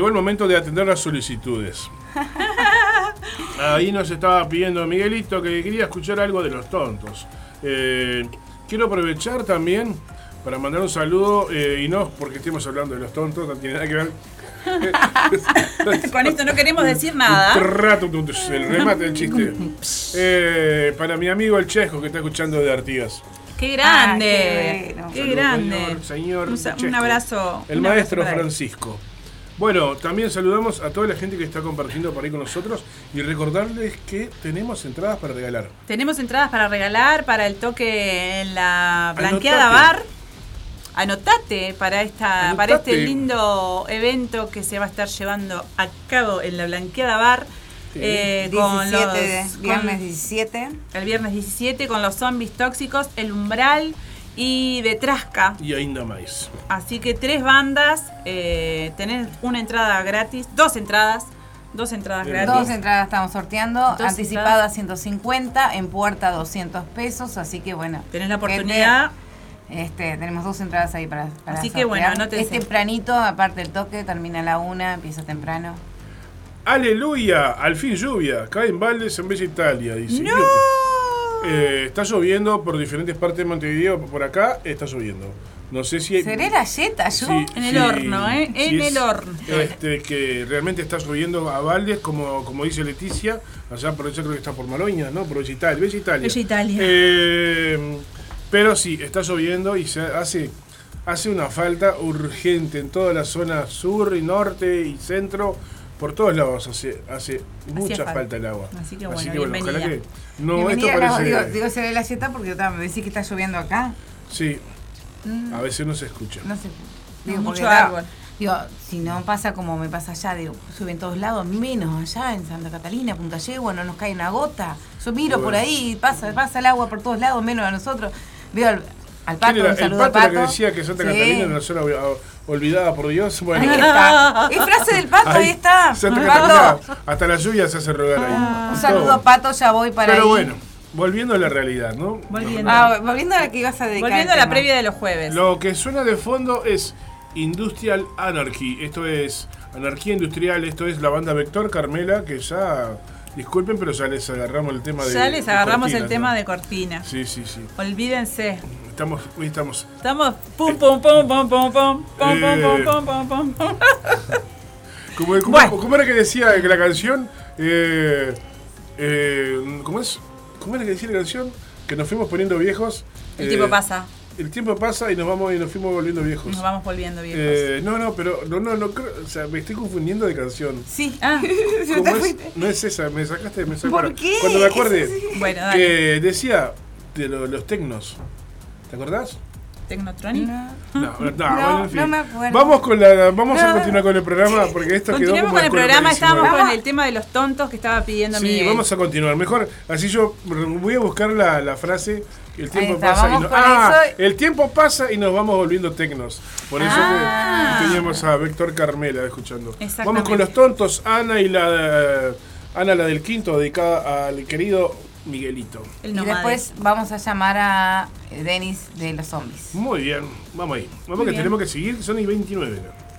Speaker 1: Llegó el momento de atender las solicitudes. Ahí nos estaba pidiendo Miguelito que quería escuchar algo de los tontos. Eh, quiero aprovechar también para mandar un saludo, eh, y no porque estemos hablando de los tontos, no tiene nada que ver.
Speaker 4: Con esto no queremos decir nada.
Speaker 1: Rato, el remate del chiste. Eh, para mi amigo el Chesco que está escuchando de Artigas.
Speaker 4: Qué grande.
Speaker 3: qué
Speaker 4: qué grande.
Speaker 1: señor, señor
Speaker 4: un, abrazo.
Speaker 1: El
Speaker 4: un abrazo
Speaker 1: maestro. Francisco. Bueno, también saludamos a toda la gente que está compartiendo por ahí con nosotros y recordarles que tenemos entradas para regalar.
Speaker 4: Tenemos entradas para regalar para el toque en la blanqueada
Speaker 1: Anotate.
Speaker 4: bar. Anotate para esta para este lindo evento que se va a estar llevando a cabo en la blanqueada bar. eh, con
Speaker 3: 17,
Speaker 4: los,
Speaker 3: viernes
Speaker 4: con-
Speaker 3: 17.
Speaker 4: el viernes 17 con los zombies tóxicos, el umbral y de Trasca.
Speaker 1: Y ainda más.
Speaker 4: Así que tres bandas, eh, tenés una entrada gratis, dos entradas, dos entradas
Speaker 1: Bien.
Speaker 4: gratis.
Speaker 3: Dos entradas estamos sorteando,
Speaker 4: Dos
Speaker 3: anticipada
Speaker 4: entradas.
Speaker 3: 150, en puerta 200 pesos, así que bueno.
Speaker 4: Tenés la oportunidad.
Speaker 3: Este, tenemos dos entradas ahí para, para
Speaker 4: Así que bueno,
Speaker 3: sortear.
Speaker 4: anótense.
Speaker 3: Es tempranito, aparte el toque, termina a la una, empieza temprano.
Speaker 1: Aleluya, al fin lluvia. Cae en baldes en Bella Italia. Dice. Eh, está lloviendo por diferentes partes de Montevideo. Por acá está lloviendo. No sé si...
Speaker 3: ¿Seré la yeta yo?
Speaker 1: Sí,
Speaker 4: En el
Speaker 1: sí,
Speaker 4: horno, ¿eh?
Speaker 1: sí
Speaker 4: En el horno.
Speaker 1: Este, que realmente está lloviendo a baldes, como, como dice Leticia, allá por yo creo que está por Maloña, ¿no? Por Bella Italia. Bella Italia.
Speaker 4: Bella Italia.
Speaker 1: Eh, pero sí, está lloviendo y se hace, hace una falta urgente en toda la zona sur y norte y centro. Por todos lados hace, hace mucha
Speaker 4: falta.
Speaker 1: falta. el agua.
Speaker 4: Así que bueno,
Speaker 1: ojalá
Speaker 4: bienvenida.
Speaker 1: que. No,
Speaker 3: Bienvenida,
Speaker 1: esto
Speaker 3: no,
Speaker 1: parece.
Speaker 3: digo, digo, seré la yeta porque me decís que está lloviendo acá.
Speaker 1: Sí, a veces no se escucha.
Speaker 3: No sé.
Speaker 4: No,
Speaker 3: Digo,
Speaker 4: mucho árbol.
Speaker 3: Digo, si no pasa como me pasa allá, digo, sube en todos lados, menos allá en Santa Catalina, Punta Yegua, no nos cae una gota. Yo miro
Speaker 1: Bueno.
Speaker 3: por ahí, pasa, pasa el agua por todos lados, menos a nosotros. Veo al, pato,
Speaker 1: ¿Quién era?
Speaker 3: un
Speaker 1: El
Speaker 3: saludo al
Speaker 1: pato,
Speaker 3: pato.
Speaker 1: la que decía que Santa
Speaker 3: Sí.
Speaker 1: Catalina era una zona ol- olvidada por Dios. Bueno,
Speaker 3: Ahí está. Es frase del pato, ahí, está.
Speaker 1: Santa
Speaker 3: Pato.
Speaker 1: Catalina, hasta la lluvia se hace rogar ahí.
Speaker 3: Un
Speaker 1: Todo.
Speaker 3: saludo, Pato, ya voy para
Speaker 1: Pero
Speaker 3: ahí.
Speaker 1: bueno, volviendo a la realidad, ¿no?
Speaker 4: Volviendo.
Speaker 3: Ah, volviendo a la que ibas a dedicar.
Speaker 4: Volviendo a
Speaker 3: el
Speaker 4: la previa de los jueves.
Speaker 1: Lo que suena de fondo es Industrial Anarchy. Esto es anarquía industrial. Esto es la banda Vector Carmela, que ya. Disculpen, pero ya les agarramos el tema de.
Speaker 4: ya les
Speaker 1: de
Speaker 4: agarramos el tema
Speaker 1: ¿no?
Speaker 4: de cortina.
Speaker 1: Sí, sí, sí.
Speaker 4: Olvídense
Speaker 1: estamos, hoy estamos.
Speaker 4: Estamos pum pum pum pum pum pum pum pum pum pum pum
Speaker 1: ¿Cómo, era que decía la canción? Eh, ¿Cómo es? ¿Cómo era que decía la canción? Que nos fuimos poniendo viejos.
Speaker 4: El tiempo pasa.
Speaker 1: El tiempo pasa y nos vamos y nos fuimos volviendo viejos.
Speaker 4: Nos vamos volviendo viejos.
Speaker 1: no, no, pero no, no, no creo, o sea, me estoy confundiendo de canción.
Speaker 3: Sí,
Speaker 4: ah.
Speaker 1: ¿Cómo es? No es esa, me sacaste, me sacaste.
Speaker 3: ¿Por qué?
Speaker 1: Cuando me acuerde.
Speaker 4: Bueno, dale.
Speaker 1: Que decía de los tecnos. ¿Te acordás?
Speaker 4: Tecnotronic.
Speaker 3: No.
Speaker 1: No, no, bueno,
Speaker 3: No,
Speaker 1: en fin.
Speaker 3: no me acuerdo.
Speaker 1: Vamos con la, vamos a continuar con el programa porque esto quedó
Speaker 4: Continuemos
Speaker 1: como
Speaker 4: con el programa. Estábamos con el tema de los tontos que estaba pidiendo
Speaker 1: Sí,
Speaker 4: Miguel.
Speaker 1: vamos a continuar. Mejor, así yo voy a buscar la, la frase. El tiempo
Speaker 3: está,
Speaker 1: pasa y
Speaker 3: vamos
Speaker 1: no- ah,
Speaker 3: eso.
Speaker 1: el tiempo pasa y nos vamos volviendo tecnos. Por eso
Speaker 4: Ah.
Speaker 1: que teníamos a Víctor Carmela escuchando.
Speaker 4: Exactamente.
Speaker 1: Vamos con los tontos, Ana y la Ana la del quinto, dedicada al querido Miguelito.
Speaker 4: El
Speaker 3: Y después vamos a llamar a eh, Denis de los zombies.
Speaker 1: Muy bien, vamos ahí. Vamos que
Speaker 4: bien.
Speaker 1: tenemos que seguir, que son y 29. ¿no?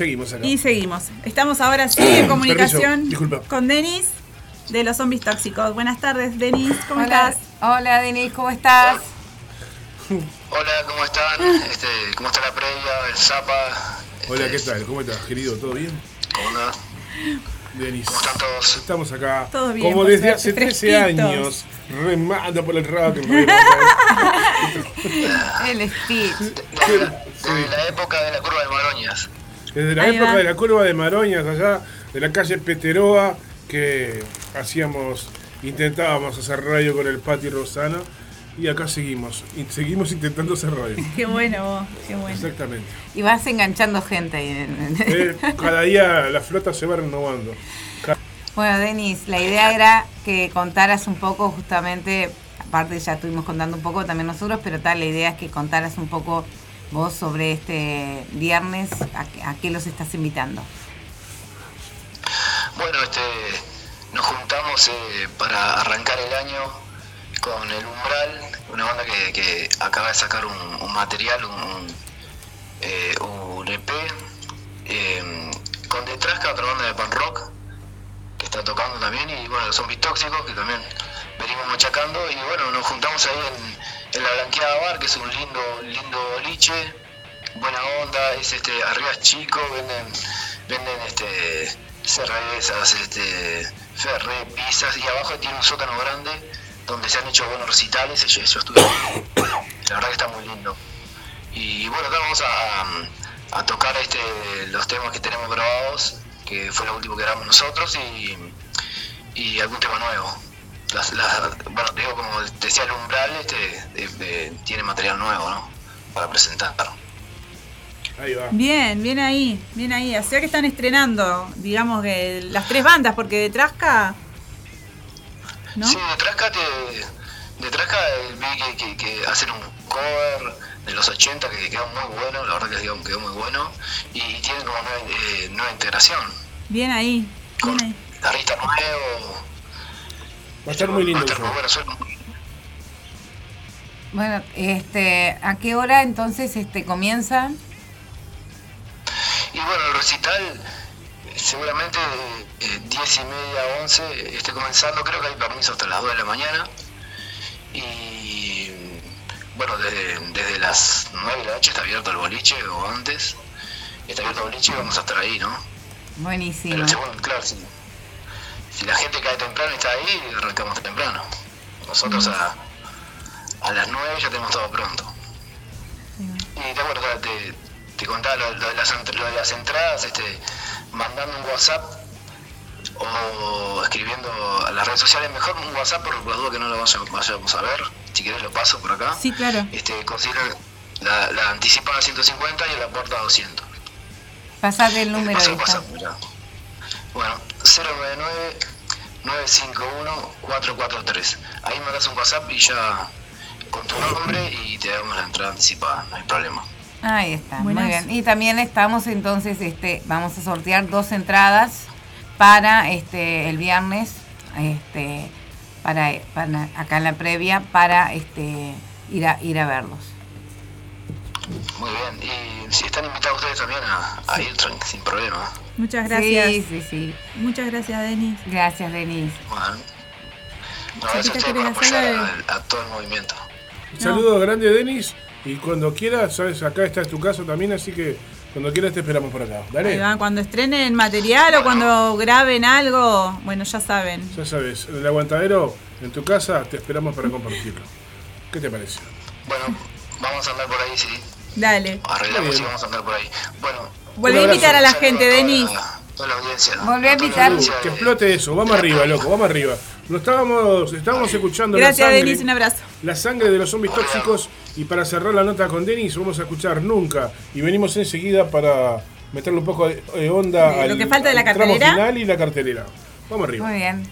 Speaker 1: Seguimos acá.
Speaker 4: Y seguimos. Estamos ahora sí en comunicación
Speaker 1: Permiso,
Speaker 4: con Denis de los zombies tóxicos. Buenas tardes, Denis. ¿Cómo
Speaker 3: Hola,
Speaker 4: estás?
Speaker 3: hola Denis, ¿cómo estás?
Speaker 12: Hola, ¿cómo están? Este, ¿Cómo está la previa? El Zapa.
Speaker 1: Hola, ¿qué
Speaker 12: Este,
Speaker 1: tal? ¿Cómo estás, querido? ¿Todo bien?
Speaker 12: ¿Cómo andan?
Speaker 1: Denis.
Speaker 12: ¿Cómo están todos?
Speaker 1: Estamos acá,
Speaker 4: Todo bien,
Speaker 1: como desde hace 13
Speaker 4: fresquitos.
Speaker 1: años, remando por el rock.
Speaker 3: El speech.
Speaker 12: Desde, desde la época de la curva de Maroñas.
Speaker 1: Desde la
Speaker 4: Ahí
Speaker 1: época
Speaker 4: va.
Speaker 1: de la curva de Maroñas, allá de la calle Peteroa, que hacíamos, intentábamos hacer radio con el Pati Rosana, y acá seguimos, y seguimos intentando hacer radio.
Speaker 4: Qué bueno vos, qué bueno.
Speaker 1: Exactamente.
Speaker 3: Y vas enganchando gente ahí.
Speaker 1: Eh, cada día la flota se va renovando.
Speaker 3: Bueno, Denis, la idea era que contaras un poco justamente, aparte ya estuvimos contando un poco también nosotros, pero tal, la idea es que contaras un poco vos sobre este viernes, a, a qué los estás invitando.
Speaker 12: Bueno, este, nos juntamos eh, para arrancar el año con El Umbral, una banda que, acaba de sacar un, material, un, eh, EP, eh, con Detrasca, otra banda de punk rock, que está tocando también, y bueno, los zombies tóxicos, que también venimos machacando, y bueno, nos juntamos ahí en, en la Blanqueada Bar, que es un lindo, lindo boliche, buena onda, es este, arriba chico, venden, venden este cervezas, este, ferré, pizzas, y abajo tiene un sótano grande donde se han hecho buenos recitales, yo, yo estuve la verdad que está muy lindo. Y bueno, acá vamos a, a tocar este los temas que tenemos grabados, que fue lo último que grabamos nosotros, y, y algún tema nuevo. Las, las- bueno, digo, como decía el umbral, este, tiene material nuevo, ¿no? Para presentar.
Speaker 1: Ahí va.
Speaker 4: Bien, bien ahí, bien ahí. O sea que están estrenando, digamos que las tres bandas, porque de Trasca. ¿No?
Speaker 12: Sí, de Trasca, te, de Trasca eh, vi que, que, que hacen un cover de los 80 que quedó muy bueno, la verdad que quedó, quedó muy bueno, y, tienen como nueva, eh, nueva integración,
Speaker 4: Bien ahí, bien ahí.
Speaker 12: guitarrista nuevo.
Speaker 1: Va a estar muy lindo
Speaker 12: Va a
Speaker 1: el
Speaker 12: estar
Speaker 1: show.
Speaker 12: muy bueno,
Speaker 3: Bueno, este, ¿a qué hora entonces este comienza?
Speaker 12: Y bueno, el recital seguramente eh, 10 y media, 11 esté comenzando, creo que hay permiso hasta las 2 de la mañana. Y bueno, desde, desde las 9 de la noche está abierto el boliche o antes. Está abierto el boliche y vamos a estar ahí, ¿no?
Speaker 3: Buenísimo.
Speaker 12: Pero según, claro, si, si la gente cae temprano y está ahí, arrancamos temprano. Nosotros a, a las 9 ya tenemos todo pronto. Y te acuerdas, te, te contaba lo, lo de las, ent- lo de las entradas, este, mandando un WhatsApp o escribiendo a las redes sociales, mejor un WhatsApp por la duda que no lo vaya- vayamos a ver, si querés lo paso por acá.
Speaker 4: Sí, claro.
Speaker 12: Este, considera la, la anticipada a 150 y la puerta a 200.
Speaker 3: Pasate el número
Speaker 12: Paso
Speaker 3: ahí.
Speaker 12: mirá. Bueno, 099-951-443. Ahí mandas un WhatsApp y ya con tu nombre y te damos la entrada anticipada, no hay problema.
Speaker 3: Ahí está, muy bien. Y también estamos entonces, este, vamos a sortear dos entradas para este el viernes, este, para, para acá en la previa, para este ir a ir a verlos.
Speaker 12: Muy bien, y si están invitados ustedes también a, a ir tran- sin problema.
Speaker 4: Muchas gracias.
Speaker 3: Sí, sí, sí.
Speaker 4: Muchas gracias, Denis.
Speaker 3: Gracias, Denis.
Speaker 12: Bueno, no, a, a todo el movimiento.
Speaker 1: Un saludo grande, Denis. Y cuando quieras, sabes, acá está tu caso también, así que cuando quieras te esperamos por acá. Dale.
Speaker 4: va, Cuando estrenen material o cuando graben algo, bueno, ya saben.
Speaker 1: Ya sabes, en el aguantadero, en tu casa, te esperamos para compartirlo. ¿Qué te parece?
Speaker 12: Bueno, vamos a andar por ahí, sí.
Speaker 4: Dale.
Speaker 12: Arreglamos
Speaker 1: Muy
Speaker 12: y vamos a andar por ahí. Bueno,
Speaker 4: Volví a invitar a la gente, Denis.
Speaker 12: la- Toda la audiencia.
Speaker 3: Volví a invitar.
Speaker 12: audiencia
Speaker 1: Que explote eso, vamos arriba, loco, vamos arriba. Lo estábamos, estábamos escuchando la
Speaker 4: Gracias,
Speaker 1: sangre,
Speaker 4: Denis. Un abrazo.
Speaker 1: la sangre de los zombies tóxicos. Y para cerrar la nota con Denis, vamos a escuchar Nunca. Y venimos enseguida para meterle un poco de eh, onda
Speaker 4: De lo
Speaker 1: al,
Speaker 4: que falta de la cartelera.
Speaker 1: final y la cartelera. Vamos arriba.
Speaker 3: Muy bien.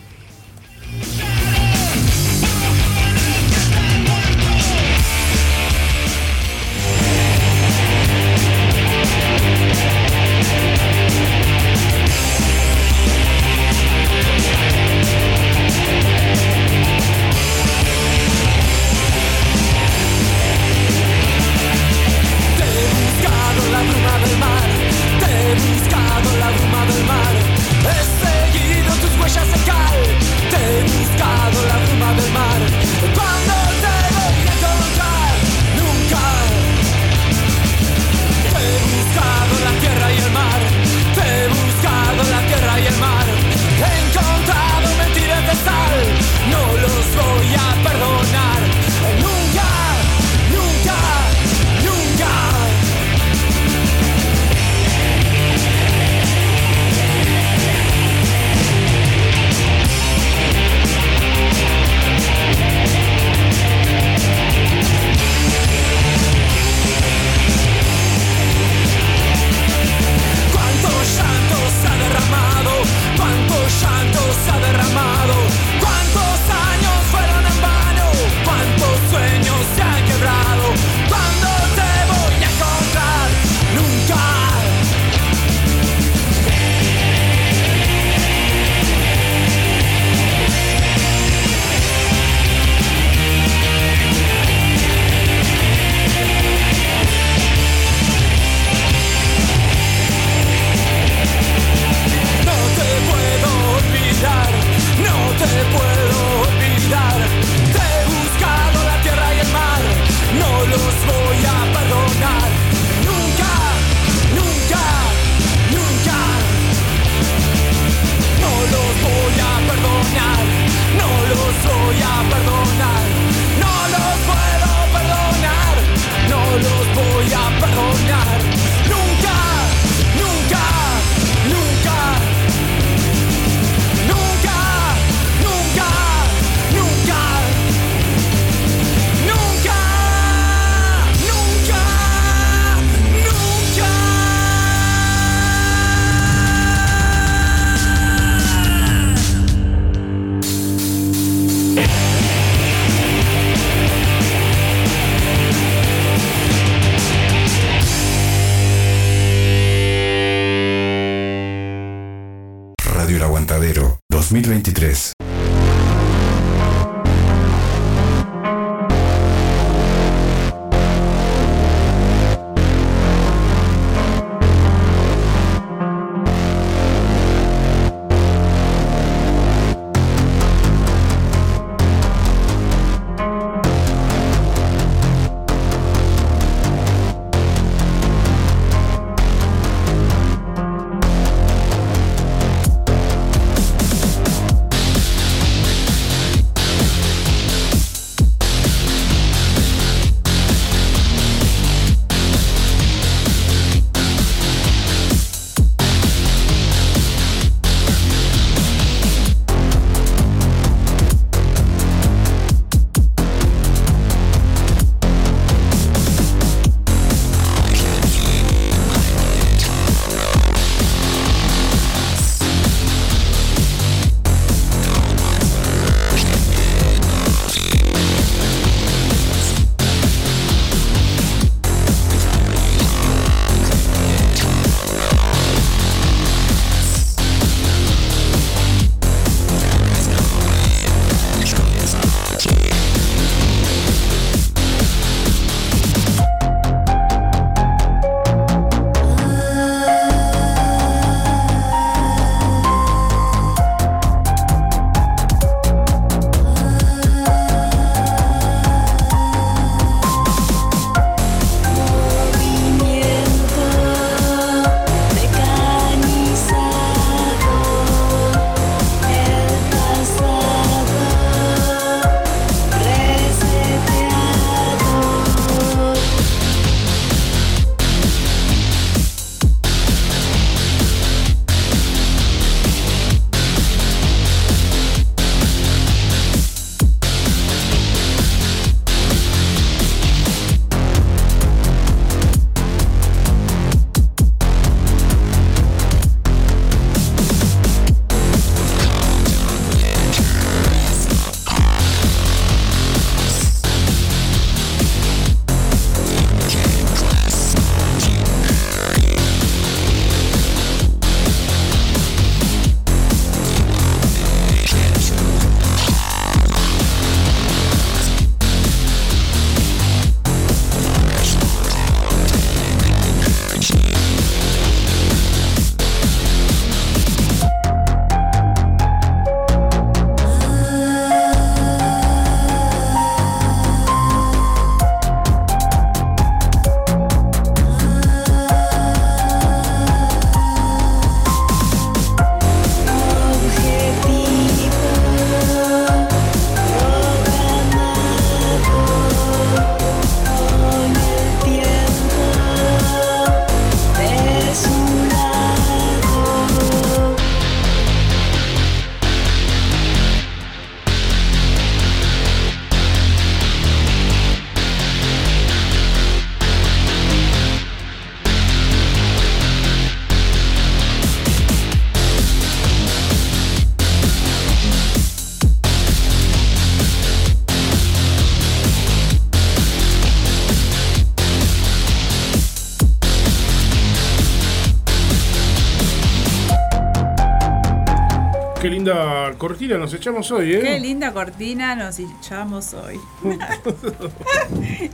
Speaker 1: Cortina nos echamos hoy, ¿eh?
Speaker 4: Qué linda cortina nos echamos hoy.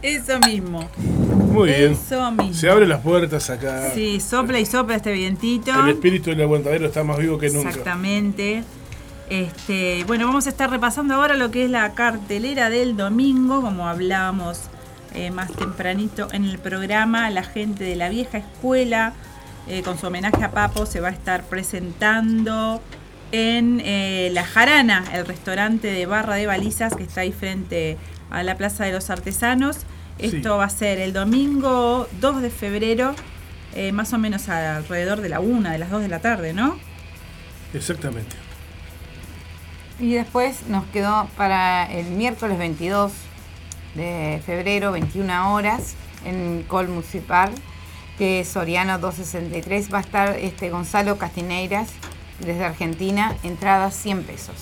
Speaker 4: Eso mismo.
Speaker 1: Muy bien.
Speaker 4: Eso mismo.
Speaker 1: Se abren las puertas acá.
Speaker 4: Sí, sopla y sopla este vientito.
Speaker 1: El espíritu del aguantadero está más vivo que nunca.
Speaker 4: Exactamente. Este, bueno, vamos a estar repasando ahora lo que es la cartelera del domingo, como hablábamos eh, más tempranito en el programa, la gente de la vieja escuela, eh, con su homenaje a Papo, se va a estar presentando en eh, La Jarana, el restaurante de barra de balizas que está ahí frente a la Plaza de los Artesanos. Esto
Speaker 1: Sí.
Speaker 4: va a ser el domingo 2 de febrero, eh, más o menos alrededor de la 1, de las 2 de la tarde, ¿no?
Speaker 1: Exactamente.
Speaker 3: Y después nos quedó para el miércoles 22 de febrero, 21 horas, en Col Municipal, que es Soriano 263. Va a estar este Gonzalo Castineiras desde Argentina, entrada 100 pesos.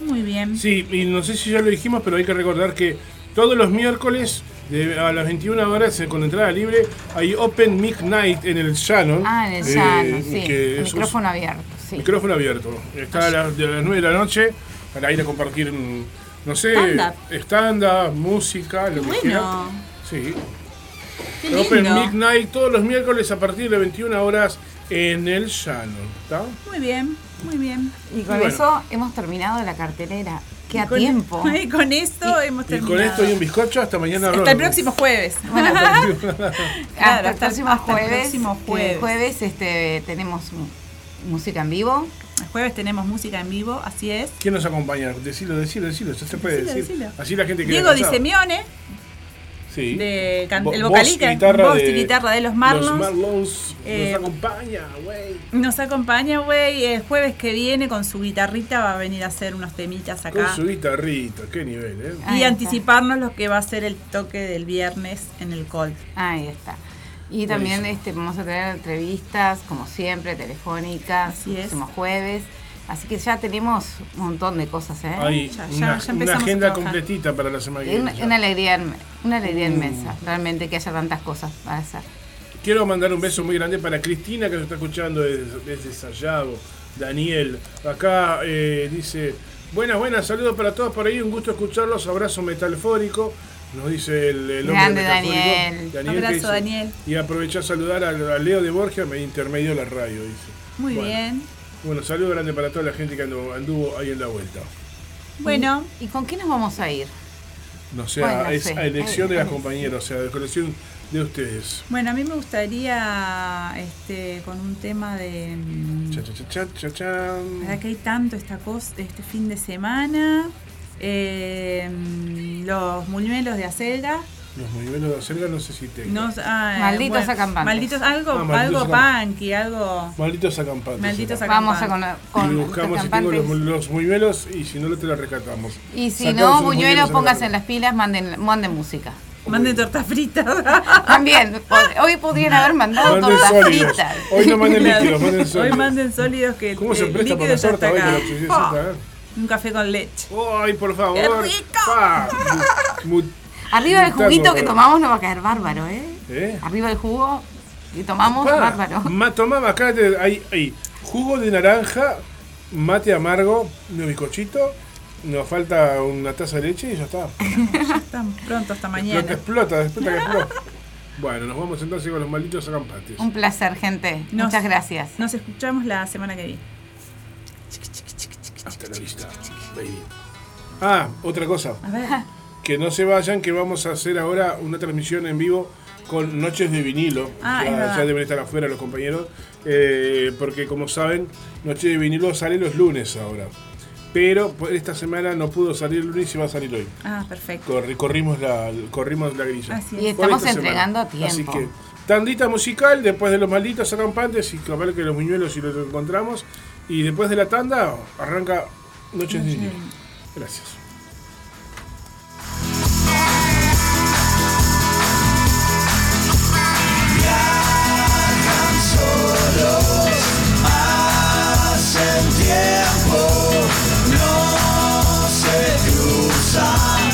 Speaker 4: Muy bien.
Speaker 1: Sí, y no sé si ya lo dijimos, pero hay que recordar que todos los miércoles de- a las 21 horas eh, con entrada libre hay Open Mic Night en el Shannon.
Speaker 3: Ah, en el
Speaker 1: eh,
Speaker 3: llano, sí.
Speaker 1: que
Speaker 3: el micrófono abierto, sí.
Speaker 1: Micrófono abierto. Está a las, de las 9 de la noche para ir a compartir, mm, no sé,
Speaker 4: stand-up,
Speaker 1: música, lo que
Speaker 4: Bueno.
Speaker 1: Sí.
Speaker 4: Qué
Speaker 1: Open
Speaker 4: lindo.
Speaker 1: Midnight todos los miércoles a partir de 21 horas en el Shannon. ¿Está?
Speaker 4: Muy bien, muy bien.
Speaker 3: Y con
Speaker 1: Bueno.
Speaker 3: eso hemos terminado la cartelera. Queda
Speaker 4: Con-
Speaker 3: tiempo.
Speaker 4: Y con esto hemos
Speaker 1: Y
Speaker 4: terminado.
Speaker 1: con esto y un bizcocho hasta mañana.
Speaker 4: Hasta el próximo jueves.
Speaker 3: Bueno,
Speaker 4: Claro,
Speaker 3: hasta el
Speaker 4: hasta-
Speaker 3: próximo
Speaker 4: hasta el
Speaker 3: jueves.
Speaker 4: próximo
Speaker 3: que
Speaker 4: jueves.
Speaker 3: jueves, este, tenemos música en vivo.
Speaker 4: El jueves tenemos música en vivo, así es.
Speaker 1: ¿Quién nos acompaña? Decilo, decilo, decilo. Ya se puede
Speaker 4: Decilo,
Speaker 1: decir.
Speaker 4: decilo.
Speaker 1: Así la gente queda
Speaker 4: Diego Di. Simeone,
Speaker 1: Sí.
Speaker 4: de can- el vocalista,
Speaker 1: guitarra
Speaker 4: voz
Speaker 1: de
Speaker 4: y guitarra de los Marlons.
Speaker 1: Los Marlons
Speaker 4: Eh,
Speaker 1: nos acompaña, güey.
Speaker 4: Nos acompaña, güey, el jueves que viene con su guitarrita va a venir a hacer unos temitas
Speaker 1: Con
Speaker 4: acá.
Speaker 1: su guitarrita, qué nivel, ¿eh?
Speaker 3: Ahí
Speaker 4: Y
Speaker 3: está.
Speaker 4: anticiparnos lo que va a ser el toque del viernes en el Colt.
Speaker 3: Ahí está. Y también este, vamos a tener entrevistas, como siempre, telefónicas,
Speaker 4: Así es.
Speaker 3: próximo jueves. Así que ya tenemos un montón de cosas, ¿eh?
Speaker 1: Hay
Speaker 4: Ya-
Speaker 1: una,
Speaker 4: ya
Speaker 1: una agenda completita para la semana que
Speaker 3: Es
Speaker 1: viene.
Speaker 3: una, alegría, una alegría
Speaker 1: Mm.
Speaker 3: inmensa, realmente que haya tantas cosas para hacer.
Speaker 1: Quiero mandar un beso muy grande para Cristina que nos está escuchando desde, desde Sayago. Daniel, acá eh, dice, buenas, buenas, saludos para todos por ahí, un gusto escucharlos, abrazo metalfórico. Nos dice el, el hombre
Speaker 3: Grande,
Speaker 1: metalfórico.
Speaker 3: Daniel.
Speaker 4: Abrazo, Daniel.
Speaker 1: Y aprovechar a saludar a, a Leo de Borgia, me intermedio la radio, dice.
Speaker 4: Muy
Speaker 1: Bueno.
Speaker 4: bien.
Speaker 1: Bueno, saludo grande para toda la gente que anduvo, ahí en la vuelta.
Speaker 4: Bueno,
Speaker 3: ¿Y con qué nos vamos a ir?
Speaker 1: No sé,
Speaker 3: Bueno,
Speaker 1: es
Speaker 3: sí.
Speaker 1: a elección de las
Speaker 3: ay,
Speaker 1: compañeras, o sea, de colección de ustedes.
Speaker 4: bueno, a mí me gustaría este con un tema de
Speaker 1: Cha, cha, cha, cha.
Speaker 4: ¿Para qué hay tanto esta cosa este fin de semana? Eh, mm, los muñuelos de acelga.
Speaker 1: Los movimientos de acelga no sé si tengo.
Speaker 4: No, ah,
Speaker 3: Malditos acampantes.
Speaker 4: Malditos, algo,
Speaker 1: Ah, malditos
Speaker 4: algo
Speaker 1: acampantes.
Speaker 4: punky, algo.
Speaker 1: Malditos acampantes.
Speaker 4: Malditos
Speaker 1: será.
Speaker 3: Vamos a con,
Speaker 4: acampantes.
Speaker 3: con
Speaker 1: y buscamos si tengo
Speaker 3: acampantes.
Speaker 1: los, los buñuelos y si no, lo te lo rescatamos.
Speaker 3: Y si
Speaker 1: Sacamos
Speaker 3: no, buñuelos, pónganse en las pilas, manden, manden música.
Speaker 4: Manden tortas fritas.
Speaker 3: También, hoy podrían haber mandado
Speaker 1: Manden
Speaker 3: tortas
Speaker 1: sólidos.
Speaker 3: fritas.
Speaker 1: Hoy no manden líquidos, manden
Speaker 4: Hoy
Speaker 1: sólidos.
Speaker 4: manden sólidos que
Speaker 1: ¿Cómo se presta para la torta hoy la oxidecita, eh?
Speaker 4: Un café con leche.
Speaker 1: Ay, por favor.
Speaker 4: ¡Qué rico!
Speaker 1: Pa.
Speaker 3: Arriba del juguito que tomamos nos va a caer bárbaro, ¿eh?
Speaker 1: ¿Eh?
Speaker 3: Arriba del jugo que tomamos, bárbaro.
Speaker 1: Ma, tomá, acá hay jugo de naranja, mate amargo, un bizcochito, nos falta una taza de leche y ya está.
Speaker 4: Tan pronto hasta
Speaker 1: Explota,
Speaker 4: mañana.
Speaker 1: explota, explota que explota. Bueno, nos vamos entonces con los malditos acampantes.
Speaker 3: Un placer, gente.
Speaker 4: Nos-
Speaker 3: Muchas gracias.
Speaker 4: Nos escuchamos la semana que viene.
Speaker 1: Hasta la vista, baby. Ah, otra cosa.
Speaker 4: A ver.
Speaker 1: Que no se vayan, que vamos a hacer ahora una transmisión en vivo con Noches de Vinilo.
Speaker 4: Ah,
Speaker 1: ya, deben estar afuera los compañeros. eh, porque como saben, Noches de Vinilo sale los lunes ahora. Pero esta semana no pudo salir el lunes y va a salir hoy.
Speaker 4: Ah, perfecto.
Speaker 1: Corri- corrimos, la, corrimos la grilla.
Speaker 4: Así
Speaker 3: Y
Speaker 4: es.
Speaker 1: Por
Speaker 3: estamos
Speaker 1: esta
Speaker 3: entregando a
Speaker 1: semana.
Speaker 3: tiempo.
Speaker 1: Así que, tandita musical, después de los malditos acampantes y capaz que los muñuelos si los encontramos. Y después de la tanda, arranca Noches de Vinilo. Gracias.
Speaker 11: Hacen tiempo, no se cruzan,